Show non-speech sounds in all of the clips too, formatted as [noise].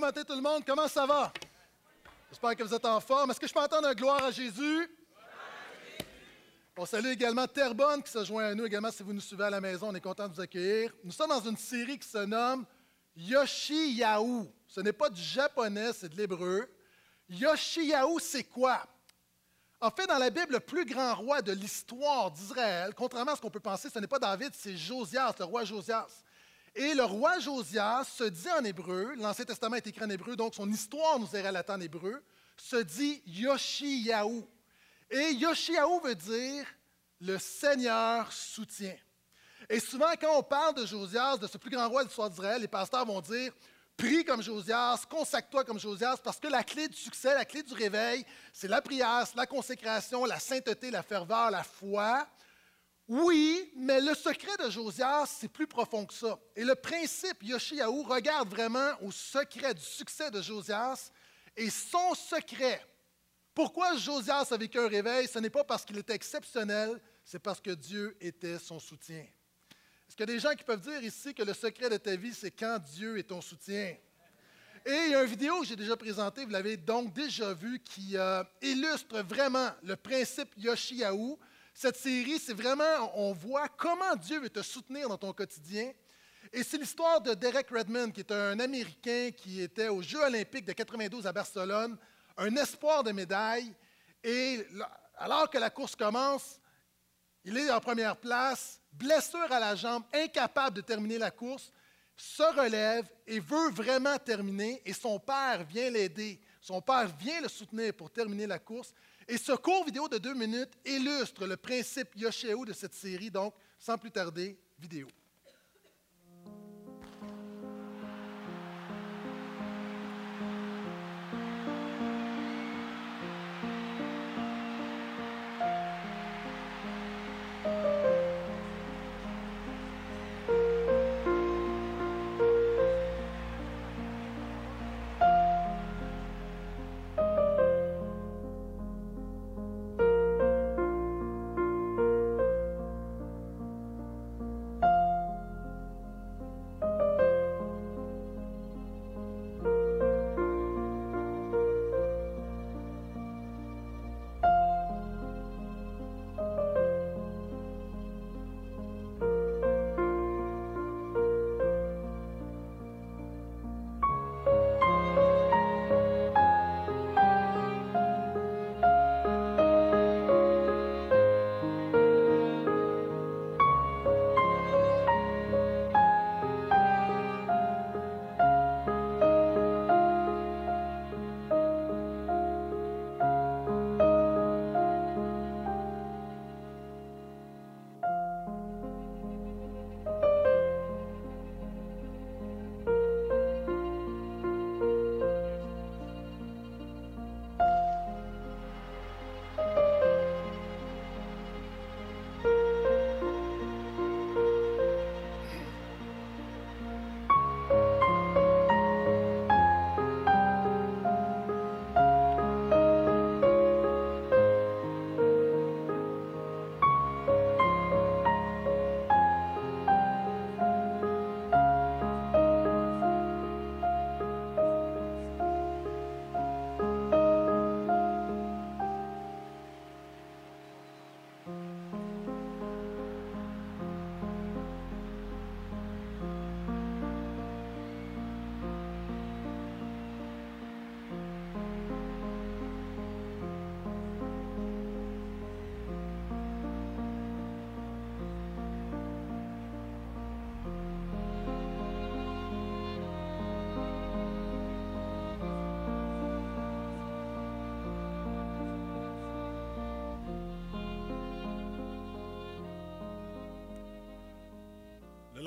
Matin tout le monde, comment ça va? J'espère que vous êtes en forme. Est-ce que je peux entendre un gloire à Jésus? On salue également Terrebonne qui se joint à nous également si vous nous suivez à la maison. On est content de vous accueillir. Nous sommes dans une série qui se nomme Yoshiyahu. Ce n'est pas du japonais, c'est de l'hébreu. Yoshiyahu, c'est quoi? En fait, dans la Bible, le plus grand roi de l'histoire d'Israël, contrairement à ce qu'on peut penser, ce n'est pas David, c'est Josias, le roi Josias. Et le roi Josias se dit en hébreu, l'Ancien Testament est écrit en hébreu, donc son histoire nous est relatée en hébreu, se dit Yoshiyahu. Et Yoshiyahu veut dire le Seigneur soutient. Et souvent, quand on parle de Josias, de ce plus grand roi de l'histoire d'Israël, les pasteurs vont dire Prie comme Josias, consacre-toi comme Josias, parce que la clé du succès, la clé du réveil, c'est la prière, la consécration, la sainteté, la ferveur, la foi. Oui, mais le secret de Josias, c'est plus profond que ça. Et le principe Yoshiaou regarde vraiment au secret du succès de Josias et son secret. Pourquoi Josias a vécu un réveil? Ce n'est pas parce qu'il était exceptionnel, c'est parce que Dieu était son soutien. Est-ce qu'il y a des gens qui peuvent dire ici que le secret de ta vie, c'est quand Dieu est ton soutien? Et il y a une vidéo que j'ai déjà présentée, vous l'avez donc déjà vue, qui euh, illustre vraiment le principe Yoshiaou. Cette série, c'est vraiment, on voit comment Dieu veut te soutenir dans ton quotidien. Et c'est l'histoire de Derek Redmond, qui est un Américain qui était aux Jeux olympiques de 92 à Barcelone, un espoir de médaille. Et alors que la course commence, il est en première place, blessure à la jambe, incapable de terminer la course, se relève et veut vraiment terminer. Et son père vient l'aider. Son père vient le soutenir pour terminer la course. Et ce court vidéo de deux minutes illustre le principe Yosheo de cette série. Donc, sans plus tarder, vidéo.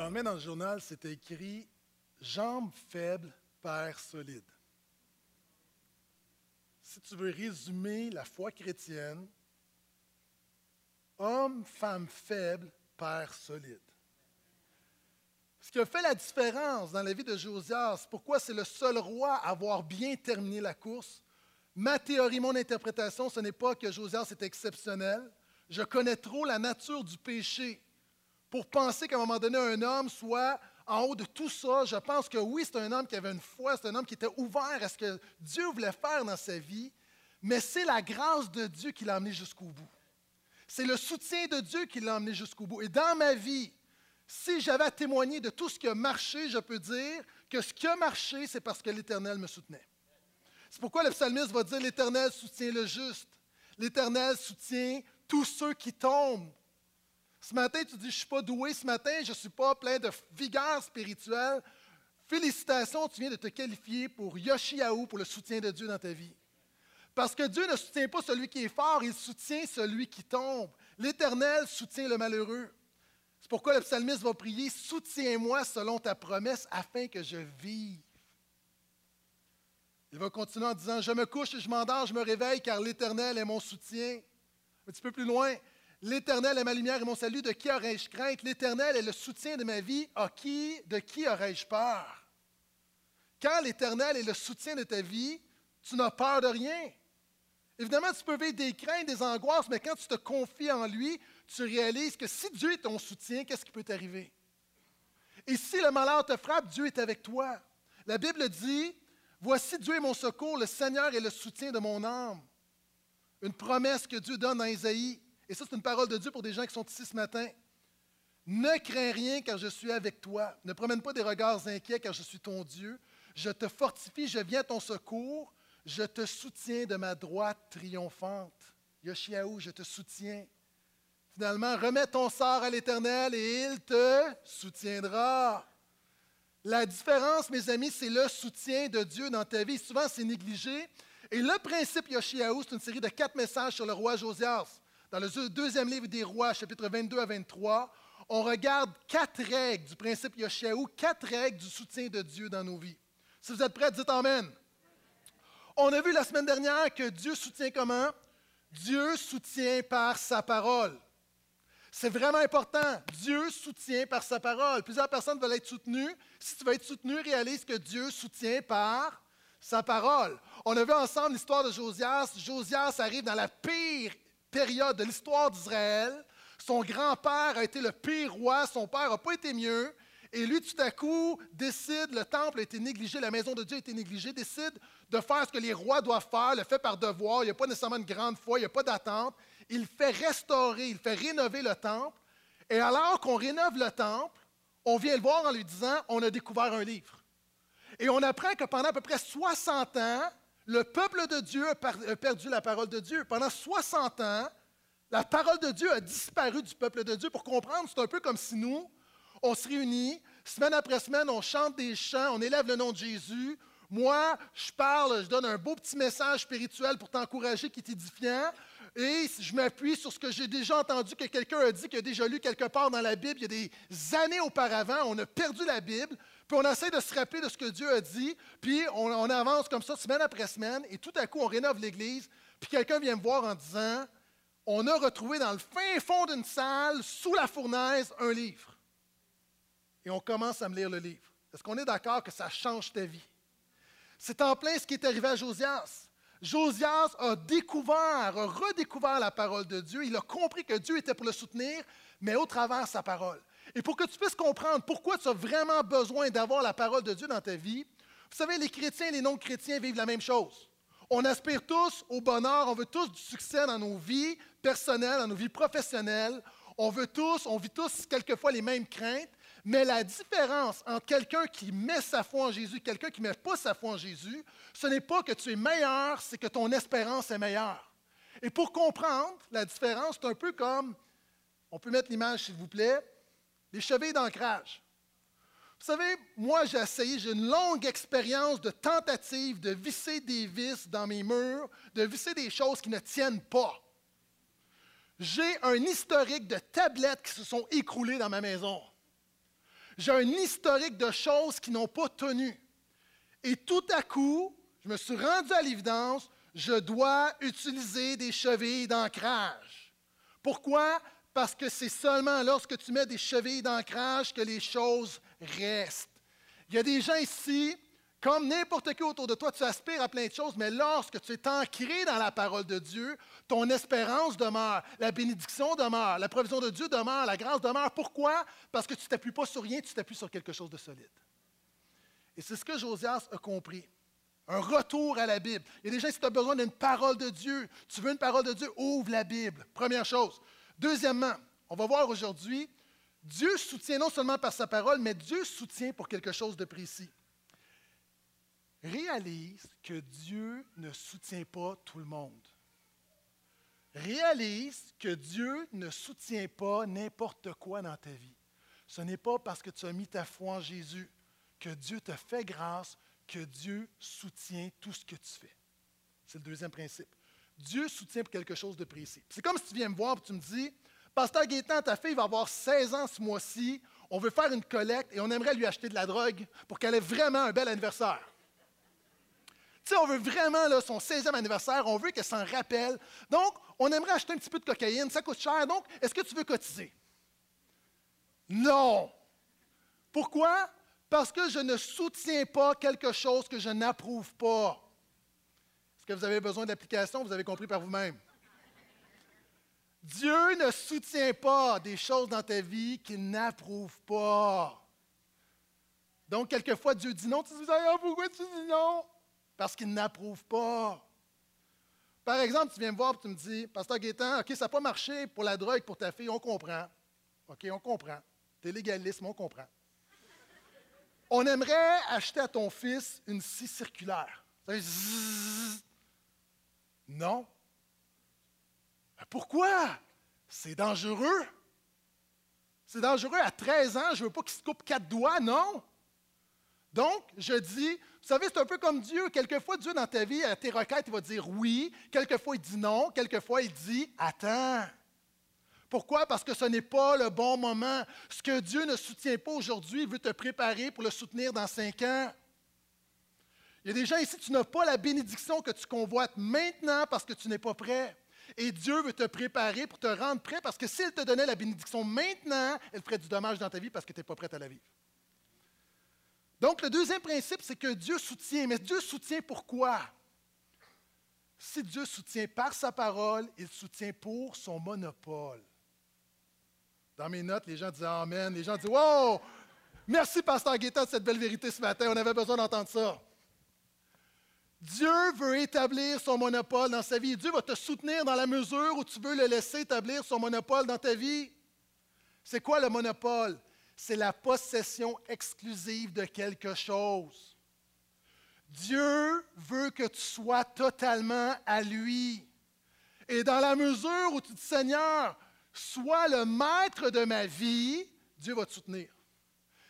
Lendemain, dans le journal, c'était écrit Jambes faibles, père solide. Si tu veux résumer la foi chrétienne, homme, femme faible, père solide. Ce qui a fait la différence dans la vie de Josias, pourquoi c'est le seul roi à avoir bien terminé la course, ma théorie, mon interprétation, ce n'est pas que Josias est exceptionnel. Je connais trop la nature du péché pour penser qu'à un moment donné, un homme soit en haut de tout ça, je pense que oui, c'est un homme qui avait une foi, c'est un homme qui était ouvert à ce que Dieu voulait faire dans sa vie, mais c'est la grâce de Dieu qui l'a amené jusqu'au bout. C'est le soutien de Dieu qui l'a amené jusqu'au bout. Et dans ma vie, si j'avais à témoigner de tout ce qui a marché, je peux dire que ce qui a marché, c'est parce que l'Éternel me soutenait. C'est pourquoi le psalmiste va dire l'Éternel soutient le juste. L'Éternel soutient tous ceux qui tombent. Ce matin, tu dis, je ne suis pas doué ce matin, je ne suis pas plein de vigueur spirituelle. Félicitations, tu viens de te qualifier pour Yoshiaou, pour le soutien de Dieu dans ta vie. Parce que Dieu ne soutient pas celui qui est fort, il soutient celui qui tombe. L'Éternel soutient le malheureux. C'est pourquoi le psalmiste va prier, soutiens-moi selon ta promesse afin que je vive. Il va continuer en disant, je me couche et je m'endors, je me réveille car l'Éternel est mon soutien. Un petit peu plus loin, l'Éternel est ma lumière et mon salut, de qui aurais-je crainte? L'Éternel est le soutien de ma vie, à qui, de qui aurais-je peur? Quand l'Éternel est le soutien de ta vie, tu n'as peur de rien. Évidemment, tu peux vivre des craintes, des angoisses, mais quand tu te confies en lui, tu réalises que si Dieu est ton soutien, qu'est-ce qui peut t'arriver? Et si le malheur te frappe, Dieu est avec toi. La Bible dit, Voici Dieu est mon secours, le Seigneur est le soutien de mon âme. Une promesse que Dieu donne à Isaïe. Et ça, c'est une parole de Dieu pour des gens qui sont ici ce matin. Ne crains rien car je suis avec toi. Ne promène pas des regards inquiets car je suis ton Dieu. Je te fortifie, je viens à ton secours. Je te soutiens de ma droite triomphante. Yoshiaou, je te soutiens. Finalement, remets ton sort à l'Éternel et il te soutiendra. La différence, mes amis, c'est le soutien de Dieu dans ta vie. Souvent, c'est négligé. Et le principe Yoshiaou, c'est une série de quatre messages sur le roi Josias. Dans le deuxième livre des rois, chapitre 22 à 23, on regarde quatre règles du principe Yoshiaou, quatre règles du soutien de Dieu dans nos vies. Si vous êtes prêts, dites Amen. On a vu la semaine dernière que Dieu soutient comment? Dieu soutient par sa parole. C'est vraiment important. Dieu soutient par sa parole. Plusieurs personnes veulent être soutenues. Si tu veux être soutenu, réalise que Dieu soutient par sa parole. On a vu ensemble l'histoire de Josias. Josias arrive dans la pire période de l'histoire d'Israël. Son grand-père a été le pire roi. Son père n'a pas été mieux. Et lui, tout à coup, décide, le temple a été négligé, la maison de Dieu a été négligée, décide de faire ce que les rois doivent faire, le fait par devoir. Il n'y a pas nécessairement une grande foi, il n'y a pas d'attente. Il fait restaurer, il fait rénover le temple. Et alors qu'on rénove le temple, on vient le voir en lui disant On a découvert un livre. Et on apprend que pendant à peu près 60 ans, le peuple de Dieu a perdu la parole de Dieu. Pendant 60 ans, la parole de Dieu a disparu du peuple de Dieu. Pour comprendre, c'est un peu comme si nous, on se réunit, semaine après semaine, on chante des chants, on élève le nom de Jésus. Moi, je parle, je donne un beau petit message spirituel pour t'encourager qui est édifiant. Et je m'appuie sur ce que j'ai déjà entendu que quelqu'un a dit, qu'il a déjà lu quelque part dans la Bible, il y a des années auparavant, on a perdu la Bible, puis on essaie de se rappeler de ce que Dieu a dit, puis on, avance comme ça semaine après semaine, et tout à coup, on rénove l'Église, puis quelqu'un vient me voir en disant, on a retrouvé dans le fin fond d'une salle, sous la fournaise, un livre et on commence à me lire le livre. Est-ce qu'on est, d'accord que ça change ta vie? C'est en plein ce qui est arrivé à Josias. Josias a découvert, a redécouvert la parole de Dieu. Il a compris que Dieu était pour le soutenir, mais au travers de sa parole. Et pour que tu puisses comprendre pourquoi tu as vraiment besoin d'avoir la parole de Dieu dans ta vie, vous savez, les chrétiens et les non-chrétiens vivent la même chose. On aspire tous au bonheur, on veut tous du succès dans nos vies personnelles, dans nos vies professionnelles. On veut tous, on vit tous quelquefois les mêmes craintes, mais la différence entre quelqu'un qui met sa foi en Jésus et quelqu'un qui ne met pas sa foi en Jésus, ce n'est pas que tu es meilleur, c'est que ton espérance est meilleure. Et pour comprendre la différence, c'est un peu comme, on peut mettre l'image s'il vous plaît, les chevilles d'ancrage. Vous savez, moi j'ai essayé, j'ai une longue expérience de tentative de visser des vis dans mes murs, de visser des choses qui ne tiennent pas. J'ai un historique de tablettes qui se sont écroulées dans ma maison j'ai un historique de choses qui n'ont pas tenu. Et tout à coup, je me suis rendu à l'évidence, je dois utiliser des chevilles d'ancrage. Pourquoi? Parce que c'est seulement lorsque tu mets des chevilles d'ancrage que les choses restent. Il y a des gens ici Comme n'importe qui autour de toi, tu aspires à plein de choses, mais lorsque tu es ancré dans la parole de Dieu, ton espérance demeure, la bénédiction demeure, la provision de Dieu demeure, la grâce demeure. Pourquoi? Parce que tu ne t'appuies pas sur rien, tu t'appuies sur quelque chose de solide. Et c'est ce que Josias a compris. Un retour à la Bible. Il y a des gens, si tu as besoin d'une parole de Dieu, tu veux une parole de Dieu, ouvre la Bible. Première chose. Deuxièmement, on va voir aujourd'hui, Dieu soutient non seulement par sa parole, mais Dieu soutient pour quelque chose de précis réalise que Dieu ne soutient pas tout le monde. Réalise que Dieu ne soutient pas n'importe quoi dans ta vie. Ce n'est pas parce que tu as mis ta foi en Jésus que Dieu te fait grâce que Dieu soutient tout ce que tu fais. C'est le deuxième principe. Dieu soutient quelque chose de précis. C'est comme si tu viens me voir et tu me dis, Pasteur Gaétan, ta fille va avoir 16 ans ce mois-ci, on veut faire une collecte et on aimerait lui acheter de la drogue pour qu'elle ait vraiment un bel anniversaire. Tu sais, on veut vraiment son 16e anniversaire, on veut qu'elle s'en rappelle. Donc, on aimerait acheter un petit peu de cocaïne, ça coûte cher. Donc, est-ce que tu veux cotiser? Non. Pourquoi? Parce que je ne soutiens pas quelque chose que je n'approuve pas. Est-ce que vous avez besoin d'application? Vous avez compris par vous-même. Dieu ne soutient pas des choses dans ta vie qu'il n'approuve pas. Donc, quelquefois, Dieu dit non. Tu dis, ah, pourquoi tu dis non? parce qu'il n'approuve pas. Par exemple, tu viens me voir et tu me dis, Pasteur Gaétan, OK, ça n'a pas marché pour la drogue, pour ta fille, on comprend. OK, on comprend. T'es légalisme, on comprend. On aimerait acheter à ton fils une scie circulaire. Non. Pourquoi? C'est dangereux. C'est dangereux. À 13 ans, je ne veux pas qu'il se coupe quatre doigts, non. Donc, je dis, vous savez, c'est un peu comme Dieu. Quelquefois, Dieu, dans ta vie, à tes requêtes, il va dire oui. Quelquefois, il dit non. Quelquefois, il dit attends. Pourquoi? Parce que ce n'est pas le bon moment. Ce que Dieu ne soutient pas aujourd'hui, il veut te préparer pour le soutenir dans cinq ans. Il y a des gens ici, tu n'as pas la bénédiction que tu convoites maintenant parce que tu n'es pas prêt. Et Dieu veut te préparer pour te rendre prêt parce que s'il te donnait la bénédiction maintenant, elle ferait du dommage dans ta vie parce que tu n'es pas prêt à la vivre. Donc, le deuxième principe, c'est que Dieu soutient. Mais Dieu soutient pourquoi? Si Dieu soutient par sa parole, il soutient pour son monopole. Dans mes notes, les gens disent Amen. Les gens disent Wow! Merci, Pasteur Guetta, de cette belle vérité ce matin. On avait besoin d'entendre ça. Dieu veut établir son monopole dans sa vie. Dieu va te soutenir dans la mesure où tu veux le laisser établir son monopole dans ta vie. C'est quoi le monopole? c'est la possession exclusive de quelque chose. Dieu veut que tu sois totalement à lui. Et dans la mesure où tu dis, Seigneur, sois le maître de ma vie, Dieu va te soutenir.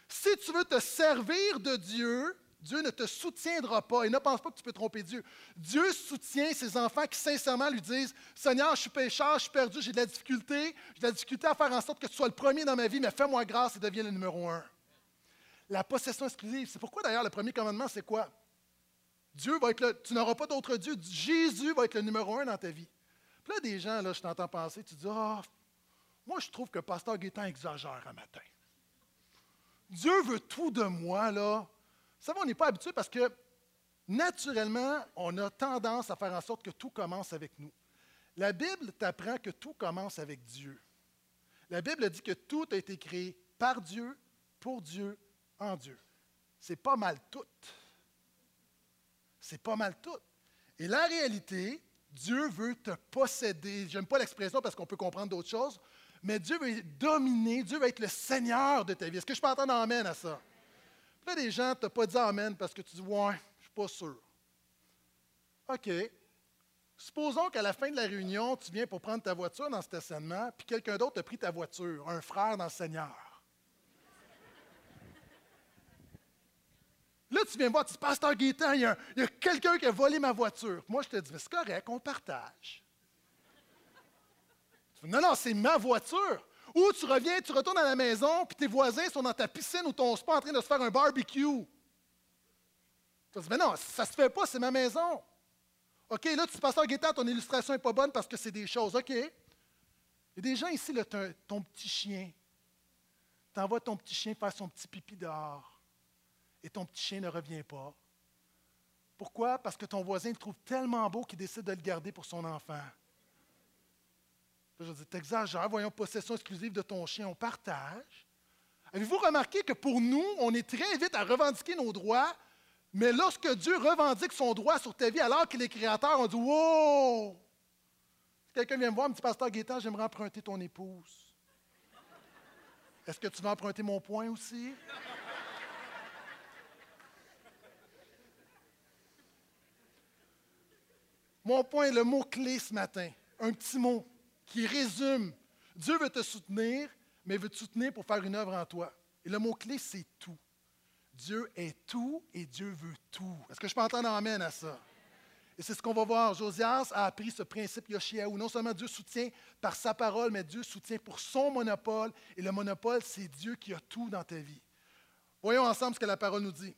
Si tu veux te servir de Dieu, Dieu ne te soutiendra pas. Et ne pense pas que tu peux tromper Dieu. Dieu soutient ses enfants qui sincèrement lui disent Seigneur, je suis pécheur, je suis perdu, j'ai de la difficulté, j'ai de la difficulté à faire en sorte que tu sois le premier dans ma vie, mais fais-moi grâce et deviens le numéro un. La possession exclusive. C'est pourquoi d'ailleurs le premier commandement, c'est quoi? Dieu va être le, tu n'auras pas d'autre Dieu. Jésus va être le numéro un dans ta vie. Puis là, des gens, là, je t'entends penser, tu dis, ah, oh, moi, je trouve que Pasteur Guétin exagère un matin. Dieu veut tout de moi, là. Savez, on n'est pas habitué parce que naturellement, on a tendance à faire en sorte que tout commence avec nous. La Bible t'apprend que tout commence avec Dieu. La Bible dit que tout a été créé par Dieu, pour Dieu, en Dieu. C'est pas mal tout. C'est pas mal tout. Et la réalité, Dieu veut te posséder. J'aime pas l'expression parce qu'on peut comprendre d'autres choses, mais Dieu veut dominer, Dieu veut être le Seigneur de ta vie. Est-ce que je peux entendre amène à ça? Là, des gens ne t'ont pas dit Amen parce que tu dis Ouais, je ne suis pas sûr. OK. Supposons qu'à la fin de la réunion, tu viens pour prendre ta voiture dans le stationnement, puis quelqu'un d'autre a pris ta voiture, un frère dans le Seigneur. Là, tu viens voir, tu dis, Pasteur Gaétan, il y a, quelqu'un qui a volé ma voiture. Moi, je te dis, c'est correct, on partage. non, non, c'est ma voiture. Ou tu reviens, tu retournes à la maison, puis tes voisins sont dans ta piscine ou ton spa en train de se faire un barbecue. Tu dis, mais non, ça se fait pas, c'est ma maison. OK, là, tu passes à Gaétan, ton illustration n'est pas bonne parce que c'est des choses. OK. Il y a des gens ici, là, ton petit chien. Tu envoies ton petit chien faire son petit pipi dehors. Et ton petit chien ne revient pas. Pourquoi? Parce que ton voisin le trouve tellement beau qu'il décide de le garder pour son enfant. Je dis, t'exagères, voyons, possession exclusive de ton chien, on partage. Avez-vous remarqué que pour nous, on est très vite à revendiquer nos droits, mais lorsque Dieu revendique son droit sur ta vie alors qu'il est créateur, on dit Wow! Si quelqu'un vient me voir, me dit Pasteur Gaétan, j'aimerais emprunter ton épouse. Est-ce que tu vas emprunter mon point aussi? Mon point, le mot-clé ce matin, un petit mot qui résume Dieu veut te soutenir, mais veut te soutenir pour faire une œuvre en toi. Et le mot-clé, c'est tout. Dieu est tout et Dieu veut tout. Est-ce que je peux entendre amène à ça? Et c'est ce qu'on va voir. Josias a appris ce principe Yoshiaou. Non seulement Dieu soutient par sa parole, mais Dieu soutient pour son monopole. Et le monopole, c'est Dieu qui a tout dans ta vie. Voyons ensemble ce que la parole nous dit.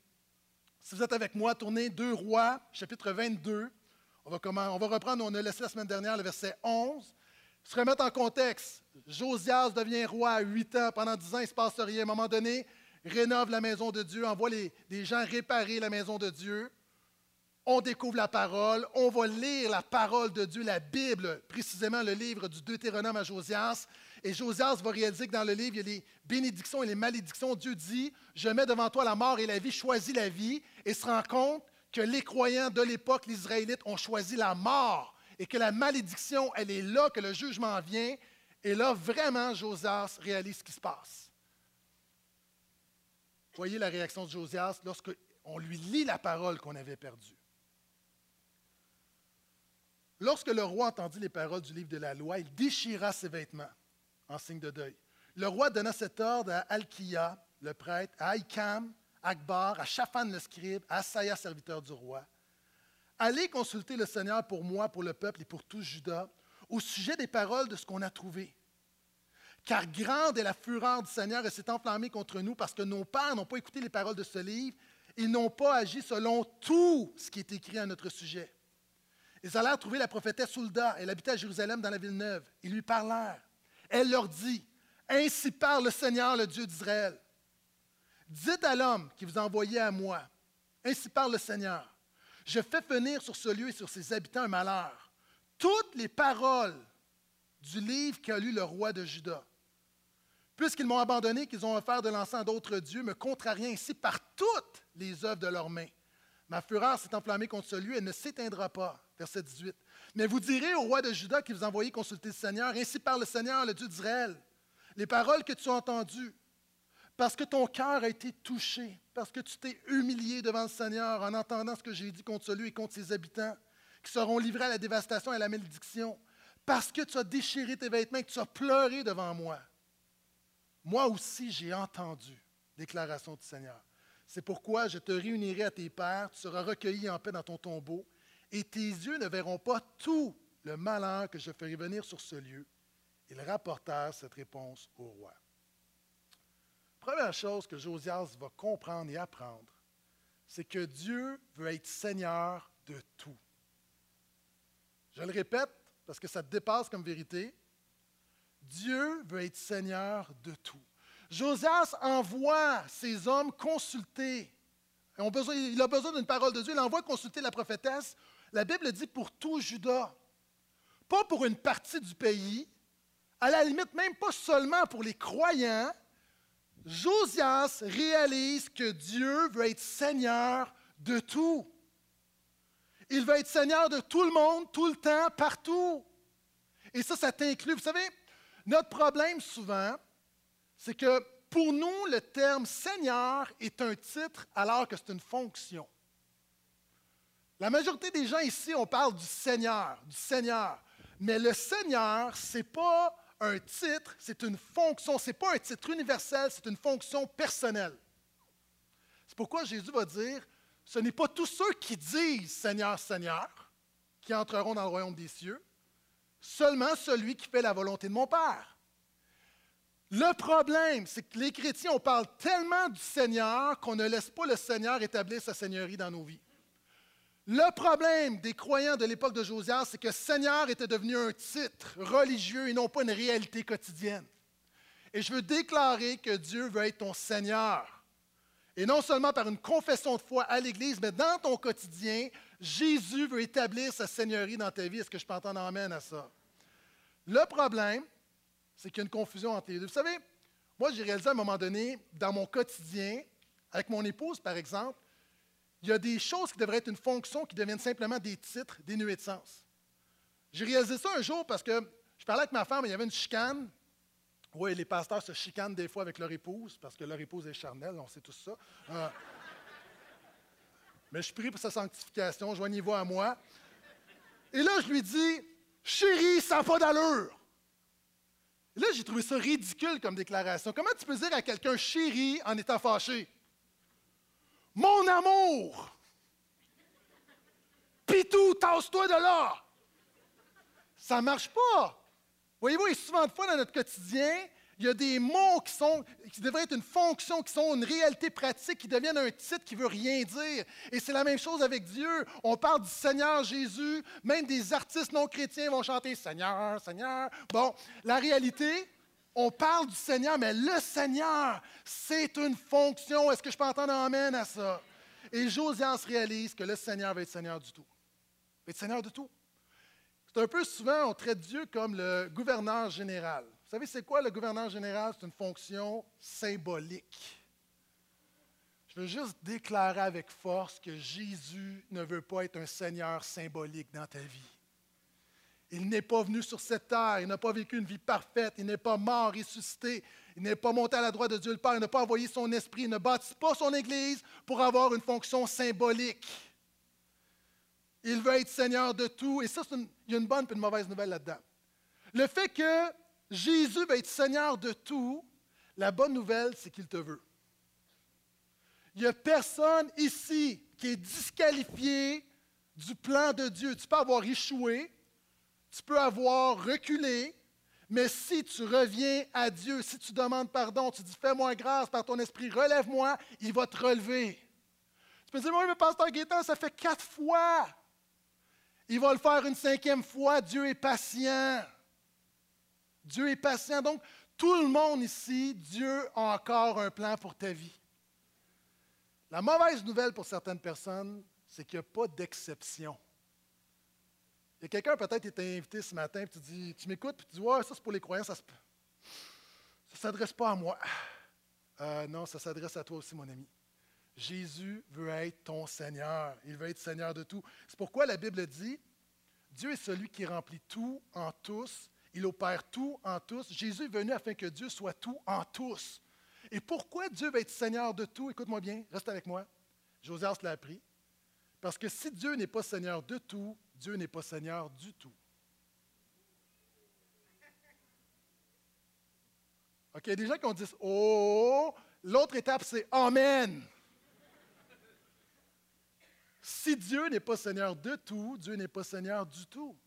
Si vous êtes avec moi, tournez 2 Rois, chapitre 22. On va, on va reprendre, on a laissé la semaine dernière le verset 11. Se remettre en contexte, Josias devient roi à 8 ans. Pendant 10 ans, il ne se passe rien. À un moment donné, rénove la maison de Dieu, envoie les, gens réparer la maison de Dieu. On découvre la parole, on va lire la parole de Dieu, la Bible, précisément le livre du Deutéronome à Josias. Et Josias va réaliser que dans le livre, il y a les bénédictions et les malédictions. Dieu dit, je mets devant toi la mort et la vie, choisis la vie. Et se rend compte que les croyants de l'époque, les Israélites, ont choisi la mort. Et que la malédiction, elle est là, que le jugement vient. Et là, vraiment, Josias réalise ce qui se passe. Voyez la réaction de Josias lorsqu'on lui lit la parole qu'on avait perdue. Lorsque le roi entendit les paroles du livre de la loi, il déchira ses vêtements en signe de deuil. Le roi donna cet ordre à Alkia, le prêtre, à Aïkam, Akbar, à Shaphan le scribe, à Asaya, serviteur du roi. Allez consulter le Seigneur pour moi, pour le peuple et pour tout Juda, au sujet des paroles de ce qu'on a trouvé. Car grande est la fureur du Seigneur et s'est enflammée contre nous parce que nos pères n'ont pas écouté les paroles de ce livre. Ils n'ont pas agi selon tout ce qui est écrit à notre sujet. Ils allèrent trouver la prophétesse Soulda. Elle habitait à Jérusalem dans la ville neuve. Ils lui parlèrent. Elle leur dit Ainsi parle le Seigneur, le Dieu d'Israël. Dites à l'homme qui vous a envoyé à moi Ainsi parle le Seigneur. Je fais venir sur ce lieu et sur ses habitants un malheur. Toutes les paroles du livre qu'a lu le roi de Juda Puisqu'ils m'ont abandonné, qu'ils ont offert de l'encens à d'autres dieux, me contrariant ainsi par toutes les œuvres de leurs mains. Ma fureur s'est enflammée contre celui, elle ne s'éteindra pas. Verset 18. Mais vous direz au roi de Juda qui vous a envoyé consulter le Seigneur, ainsi par le Seigneur, le Dieu d'Israël, les paroles que tu as entendues, parce que ton cœur a été touché, parce que tu t'es humilié devant le Seigneur en entendant ce que j'ai dit contre celui et contre ses habitants, qui seront livrés à la dévastation et à la malédiction, parce que tu as déchiré tes vêtements et que tu as pleuré devant moi. Moi aussi j'ai entendu, déclaration du Seigneur. C'est pourquoi je te réunirai à tes pères, tu seras recueilli en paix dans ton tombeau, et tes yeux ne verront pas tout le malheur que je ferai venir sur ce lieu. Ils rapportèrent cette réponse au roi. Première chose que Josias va comprendre et apprendre, c'est que Dieu veut être Seigneur de tout. Je le répète parce que ça dépasse comme vérité. Dieu veut être Seigneur de tout. Josias envoie ses hommes consulter. il a besoin d'une parole de Dieu. Il envoie consulter la prophétesse. La Bible dit pour tout Judas. Pas pour une partie du pays. À la limite, même pas seulement pour les croyants. Josias réalise que Dieu veut être Seigneur de tout. Il veut être Seigneur de tout le monde, tout le temps, partout. Et ça, ça t'inclut. Vous savez, notre problème souvent, c'est que pour nous, le terme Seigneur est un titre alors que c'est une fonction. La majorité des gens ici, on parle du Seigneur, du Seigneur. Mais le Seigneur, ce n'est pas un titre, c'est une fonction. Ce n'est pas un titre universel, c'est une fonction personnelle. C'est pourquoi Jésus va dire, ce n'est pas tous ceux qui disent Seigneur, Seigneur qui entreront dans le royaume des cieux, seulement celui qui fait la volonté de mon Père. Le problème, c'est que les chrétiens, on parle tellement du Seigneur qu'on ne laisse pas le Seigneur établir sa seigneurie dans nos vies. Le problème des croyants de l'époque de Josias, c'est que Seigneur était devenu un titre religieux et non pas une réalité quotidienne. Et je veux déclarer que Dieu veut être ton Seigneur. Et non seulement par une confession de foi à l'Église, mais dans ton quotidien, Jésus veut établir sa seigneurie dans ta vie. Est-ce que je peux entendre amène à ça? Le problème, c'est qu'il y a une confusion entre les deux. Vous savez, moi, j'ai réalisé à un moment donné, dans mon quotidien, avec mon épouse, par exemple, il y a des choses qui devraient être une fonction qui deviennent simplement des titres dénués de sens. J'ai réalisé ça un jour parce que je parlais avec ma femme, et il y avait une chicane. Oui, les pasteurs se chicanent des fois avec leur épouse parce que leur épouse est charnelle, on sait tout ça. Euh, mais je prie pour sa sanctification, joignez-vous à moi. Et là, je lui dis, chérie, ça n'a pas d'allure. Et là, j'ai trouvé ça ridicule comme déclaration. Comment tu peux dire à quelqu'un chérie en étant fâché? Mon amour! Pitou, tasse-toi de là! Ça ne marche pas. Voyez-vous, et souvent de fois dans notre quotidien, il y a des mots qui, sont, qui devraient être une fonction, qui sont une réalité pratique, qui deviennent un titre qui ne veut rien dire. Et c'est la même chose avec Dieu. On parle du Seigneur Jésus, même des artistes non chrétiens vont chanter Seigneur, Seigneur. Bon, la réalité, on parle du Seigneur, mais le Seigneur, c'est une fonction. Est-ce que je peux entendre Amen à ça? Et Josias réalise que le Seigneur va être Seigneur du tout. Il va être Seigneur de tout. C'est un peu souvent, on traite Dieu comme le gouverneur général. Vous savez, c'est quoi le gouverneur général? C'est une fonction symbolique. Je veux juste déclarer avec force que Jésus ne veut pas être un Seigneur symbolique dans ta vie. Il n'est pas venu sur cette terre, il n'a pas vécu une vie parfaite, il n'est pas mort, ressuscité, il n'est pas monté à la droite de Dieu le Père, il n'a pas envoyé son esprit, il ne bâtit pas son Église pour avoir une fonction symbolique. Il veut être Seigneur de tout. Et ça, il y a une bonne et une mauvaise nouvelle là-dedans. Le fait que Jésus va être Seigneur de tout, la bonne nouvelle, c'est qu'il te veut. Il n'y a personne ici qui est disqualifié du plan de Dieu. Tu peux avoir échoué, tu peux avoir reculé, mais si tu reviens à Dieu, si tu demandes pardon, tu dis Fais-moi grâce par ton esprit, relève-moi, il va te relever. Tu peux dire Oui, mais Pasteur Gaétan, ça fait quatre fois. Il va le faire une cinquième fois. Dieu est patient. Dieu est patient. Donc, tout le monde ici, Dieu a encore un plan pour ta vie. La mauvaise nouvelle pour certaines personnes, c'est qu'il n'y a pas d'exception. A quelqu'un peut-être t'a invité ce matin, et tu dis, tu m'écoutes, puis tu dis, ouais, ça c'est pour les croyants, ça ne s'adresse pas à moi. Euh, non, ça s'adresse à toi aussi, mon ami. Jésus veut être ton Seigneur. Il veut être Seigneur de tout. C'est pourquoi la Bible dit, Dieu est celui qui remplit tout en tous. Il opère tout en tous. Jésus est venu afin que Dieu soit tout en tous. Et pourquoi Dieu veut être Seigneur de tout? Écoute-moi bien, reste avec moi. Josias l'a appris. Parce que si Dieu n'est pas Seigneur de tout, Dieu n'est pas Seigneur du tout. OK, des gens qui ont dit Oh, l'autre étape, c'est Amen. Si Dieu n'est pas Seigneur de tout, Dieu n'est pas Seigneur du tout.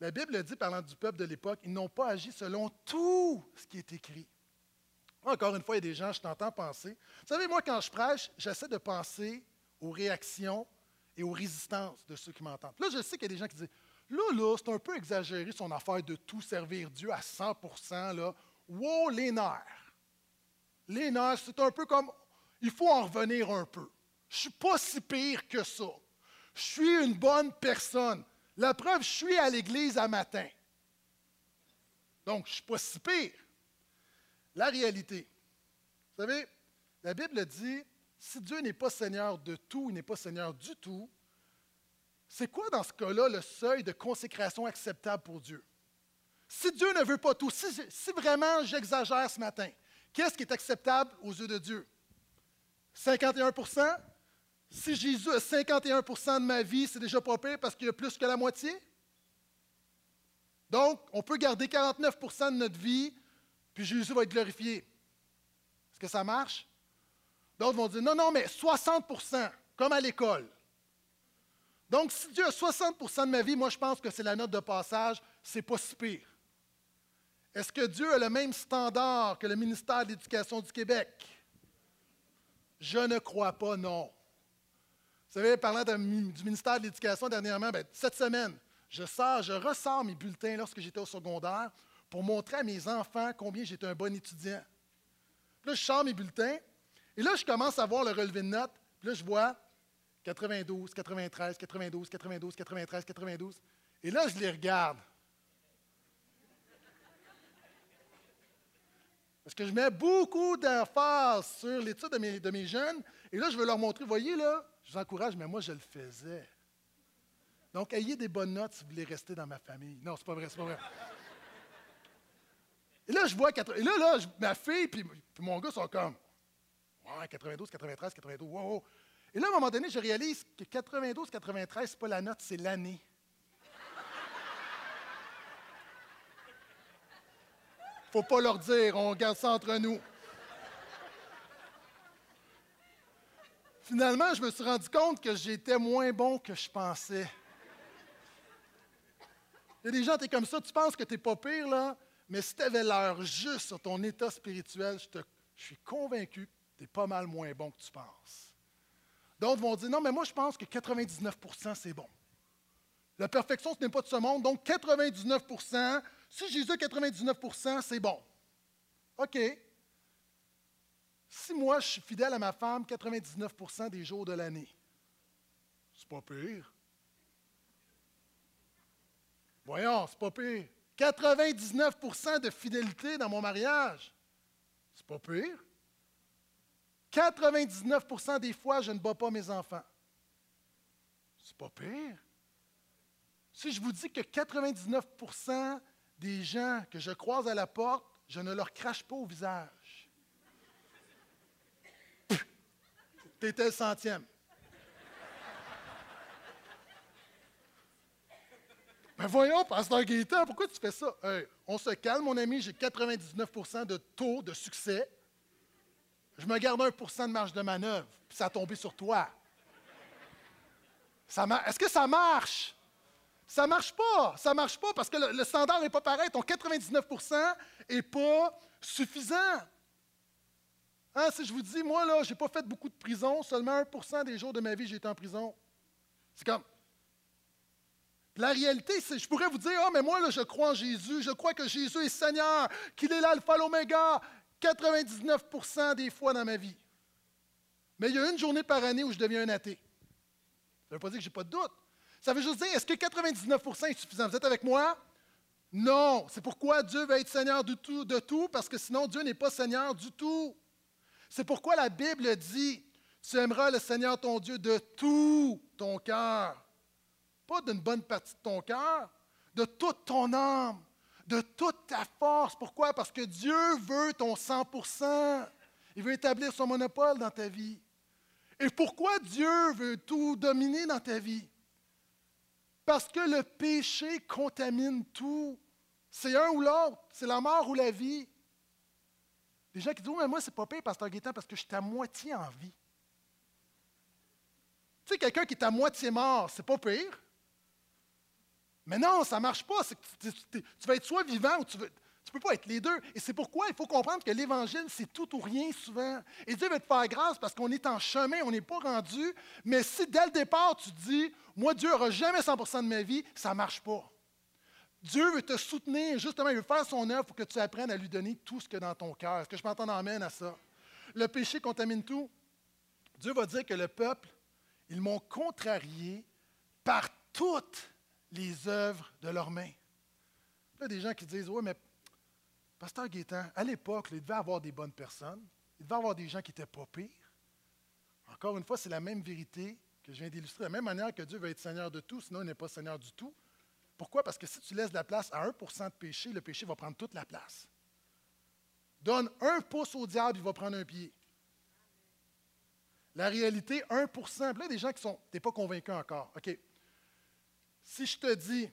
La Bible dit, parlant du peuple de l'époque, ils n'ont pas agi selon tout ce qui est écrit. Encore une fois, il y a des gens, je t'entends penser. Vous savez, moi, quand je prêche, j'essaie de penser aux réactions et aux résistances de ceux qui m'entendent. Là, je sais qu'il y a des gens qui disent Là, là, c'est un peu exagéré son affaire de tout servir Dieu à 100 là. Wow, les nerfs. Les nerfs, c'est un peu comme il faut en revenir un peu. Je suis pas si pire que ça. Je suis une bonne personne. La preuve, je suis à l'église à matin. Donc, je ne suis pas si pire. La réalité, vous savez, la Bible dit, si Dieu n'est pas Seigneur de tout, il n'est pas Seigneur du tout, c'est quoi dans ce cas-là le seuil de consécration acceptable pour Dieu? Si Dieu ne veut pas tout, si, vraiment j'exagère ce matin, qu'est-ce qui est acceptable aux yeux de Dieu? 51% si Jésus a 51% de ma vie, c'est déjà pas pire parce qu'il a plus que la moitié? Donc, on peut garder 49% de notre vie, puis Jésus va être glorifié. Est-ce que ça marche? D'autres vont dire non, non, mais 60% comme à l'école. Donc, si Dieu a 60% de ma vie, moi, je pense que c'est la note de passage, c'est pas si pire. Est-ce que Dieu a le même standard que le ministère de l'Éducation du Québec? Je ne crois pas, non. Vous savez, parlant du ministère de l'Éducation dernièrement, ben, cette semaine, je, sors, je ressors mes bulletins lorsque j'étais au secondaire pour montrer à mes enfants combien j'étais un bon étudiant. là, je sors mes bulletins, Et là, je commence à voir le relevé de notes. Puis là, je vois 92, 93, 92, 92, 93, 92. Et là, je les regarde. Parce que je mets beaucoup d'emphase sur l'étude de mes, de mes jeunes. Et là, je veux leur montrer, voyez là, je vous encourage, mais moi, je le faisais. Donc, ayez des bonnes notes si vous voulez rester dans ma famille. Non, c'est pas vrai, c'est pas vrai. Et là, je vois, et là, là ma fille puis, mon gars sont comme, ouais, 92, 93, 92, wow, Et là, à un moment donné, je réalise que 92, 93, c'est pas la note, c'est l'année. Faut pas leur dire, on garde ça entre nous. Finalement, je me suis rendu compte que j'étais moins bon que je pensais. Il y a des gens, tu es comme ça, tu penses que tu n'es pas pire, là, mais si tu avais l'heure juste sur ton état spirituel, je, je suis convaincu tu es pas mal moins bon que tu penses. D'autres vont dire, non, mais moi, je pense que 99% c'est bon. La perfection, ce n'est pas de ce monde, donc 99% si Jésus a 99% c'est bon. OK. Si moi, je suis fidèle à ma femme 99% des jours de l'année, c'est pas pire. Voyons, c'est pas pire. 99% de fidélité dans mon mariage, c'est pas pire. 99% des fois, je ne bats pas mes enfants. C'est pas pire. Si je vous dis que 99% des gens que je croise à la porte, je ne leur crache pas au visage. [laughs] T'étais le centième. Mais voyons, Pasteur Gaétan, pourquoi tu fais ça? on se calme, mon ami, j'ai 99% de taux de succès. Je me garde 1% de marge de manœuvre, puis ça a tombé sur toi. Est-ce que ça marche? Ça marche pas. Ça marche pas parce que le, standard n'est pas pareil. Ton 99% n'est pas suffisant. Hein, si je vous dis, moi, là, je n'ai pas fait beaucoup de prison, seulement 1% des jours de ma vie, j'ai été en prison. C'est comme, la réalité, c'est, je pourrais vous dire, ah, mais moi, là, je crois en Jésus, je crois que Jésus est Seigneur, qu'il est l'alpha, l'oméga, 99% des fois dans ma vie. Mais il y a une journée par année où je deviens un athée. Ça ne veut pas dire que je n'ai pas de doute. Ça veut juste dire, est-ce que 99% est suffisant? Vous êtes avec moi? Non. C'est pourquoi Dieu va être Seigneur de tout, de tout, parce que sinon Dieu n'est pas Seigneur du tout. C'est pourquoi la Bible dit, tu aimeras le Seigneur ton Dieu de tout ton cœur, pas d'une bonne partie de ton cœur, de toute ton âme, de toute ta force. Pourquoi? Parce que Dieu veut ton 100% Il veut établir son monopole dans ta vie. Et pourquoi Dieu veut tout dominer dans ta vie? Parce que le péché contamine tout. C'est un ou l'autre. C'est la mort ou la vie. Les gens qui disent, oh, mais moi, c'est pas pire, Pasteur Gaétan, parce que je suis à moitié en vie. Tu sais, quelqu'un qui est à moitié mort, c'est pas pire. Mais non, ça ne marche pas. Tu, tu, vas être soit vivant ou tu ne peux pas être les deux. Et c'est pourquoi il faut comprendre que l'Évangile, c'est tout ou rien souvent. Et Dieu veut te faire grâce parce qu'on est en chemin, on n'est pas rendu. Mais si dès le départ, tu dis, moi, Dieu n'aura jamais 100% de ma vie, ça ne marche pas. Dieu veut te soutenir, justement, il veut faire son œuvre pour que tu apprennes à lui donner tout ce que dans ton cœur. Est-ce que je m'entends amène à ça? Le péché contamine tout. Dieu va dire que le peuple, ils m'ont contrarié par toutes les œuvres de leurs mains. Il y a des gens qui disent Oui, mais Pasteur Gaétan, à l'époque, il devait avoir des bonnes personnes, il devait avoir des gens qui n'étaient pas pires. Encore une fois, c'est la même vérité que je viens d'illustrer. La même manière que Dieu veut être Seigneur de tout, sinon il n'est pas Seigneur du tout. Pourquoi? Parce que si tu laisses de la place à 1% de péché, le péché va prendre toute la place. Donne un pouce au diable, il va prendre un pied. La réalité, 1 Puis là, il y a des gens qui sont, tu n'es pas convaincu encore. OK. Si je te dis,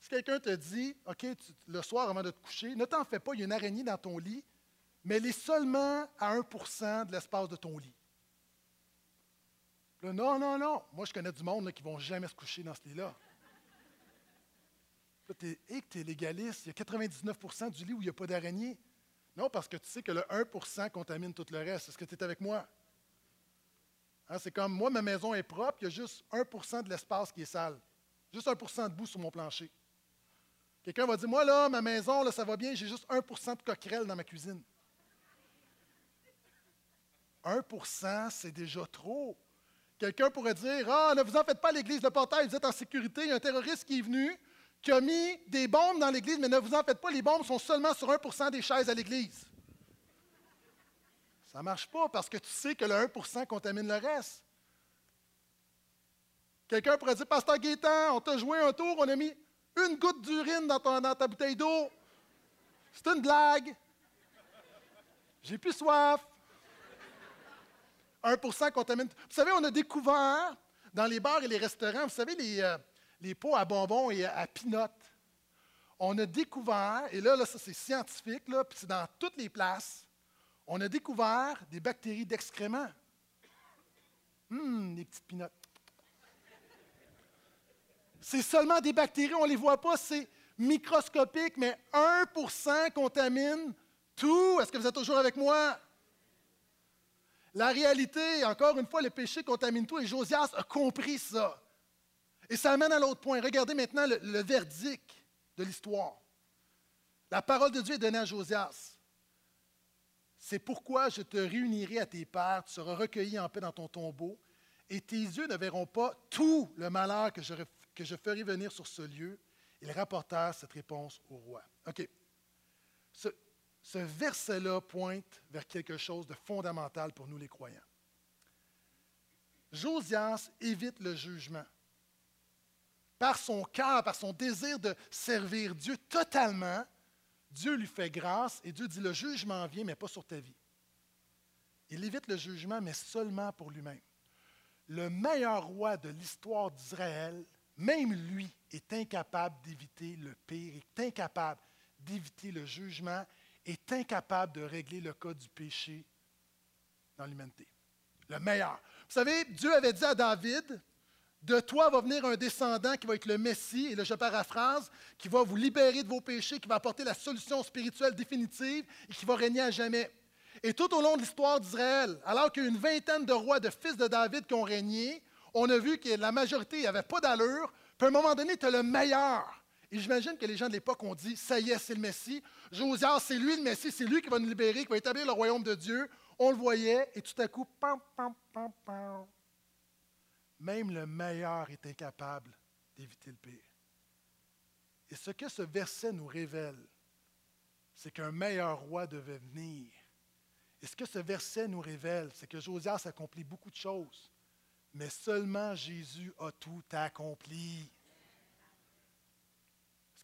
si quelqu'un te dit, OK, le soir avant de te coucher, ne t'en fais pas, il y a une araignée dans ton lit, mais elle est seulement à 1% de l'espace de ton lit. non, non, non. Moi, je connais du monde qui ne vont jamais se coucher dans ce lit-là. Là, tu es, es, légaliste. Il y a 99% du lit où il n'y a pas d'araignée. Non, parce que tu sais que le 1% contamine tout le reste. Est-ce que tu es avec moi? Hein, c'est comme moi, ma maison est propre, il y a juste 1% de l'espace qui est sale. Juste 1 de boue sur mon plancher. Quelqu'un va dire Moi, là, ma maison, là, ça va bien, j'ai juste 1% de coquerelles dans ma cuisine. 1% c'est déjà trop. Quelqu'un pourrait dire Ah, ne vous en faites pas l'église de portail, vous êtes en sécurité. Il y a un terroriste qui est venu, qui a mis des bombes dans l'église, mais ne vous en faites pas, les bombes sont seulement sur 1% des chaises à l'église. Ça ne marche pas parce que tu sais que le 1% contamine le reste. Quelqu'un pourrait dire Pasteur Gaétan, on t'a joué un tour, on a mis une goutte d'urine dans, ta bouteille d'eau. C'est une blague. J'ai plus soif. 1% contamine. Vous savez, on a découvert dans les bars et les restaurants, vous savez, les, euh, pots à bonbons et à, pinottes. On a découvert, et là, là ça c'est scientifique, puis c'est dans toutes les places, on a découvert des bactéries d'excréments. Hum, des petites pinottes. C'est seulement des bactéries, on ne les voit pas, c'est microscopique, mais 1% contamine tout. Est-ce que vous êtes toujours avec moi? La réalité, encore une fois, le péché contamine tout et Josias a compris ça. Et ça amène à l'autre point. Regardez maintenant le, verdict de l'histoire. La parole de Dieu est donnée à Josias. C'est pourquoi je te réunirai à tes pères, tu seras recueilli en paix dans ton tombeau, et tes yeux ne verront pas tout le malheur que je, que je ferai venir sur ce lieu. Ils rapportèrent cette réponse au roi. OK. Ce, ce verset-là pointe vers quelque chose de fondamental pour nous les croyants. Josias évite le jugement. Par son cœur, par son désir de servir Dieu totalement, Dieu lui fait grâce et Dieu dit le jugement vient, mais pas sur ta vie. Il évite le jugement, mais seulement pour lui-même. Le meilleur roi de l'histoire d'Israël, même lui, est incapable d'éviter le pire, est incapable d'éviter le jugement est incapable de régler le cas du péché dans l'humanité. Le meilleur. Vous savez, Dieu avait dit à David, de toi va venir un descendant qui va être le Messie, et là je paraphrase, qui va vous libérer de vos péchés, qui va apporter la solution spirituelle définitive et qui va régner à jamais. Et tout au long de l'histoire d'Israël, alors qu'il une vingtaine de rois, de fils de David qui ont régné, on a vu que la majorité n'avait pas d'allure, puis à un moment donné, tu as le meilleur et j'imagine que les gens de l'époque ont dit Ça y est, c'est le Messie. Josias, c'est lui le Messie, c'est lui qui va nous libérer, qui va établir le royaume de Dieu. On le voyait, et tout à coup, pam, pam, pam, pam. Même le meilleur est incapable d'éviter le pire. Et ce que ce verset nous révèle, c'est qu'un meilleur roi devait venir. Et ce que ce verset nous révèle, c'est que Josias accomplit beaucoup de choses, mais seulement Jésus a tout accompli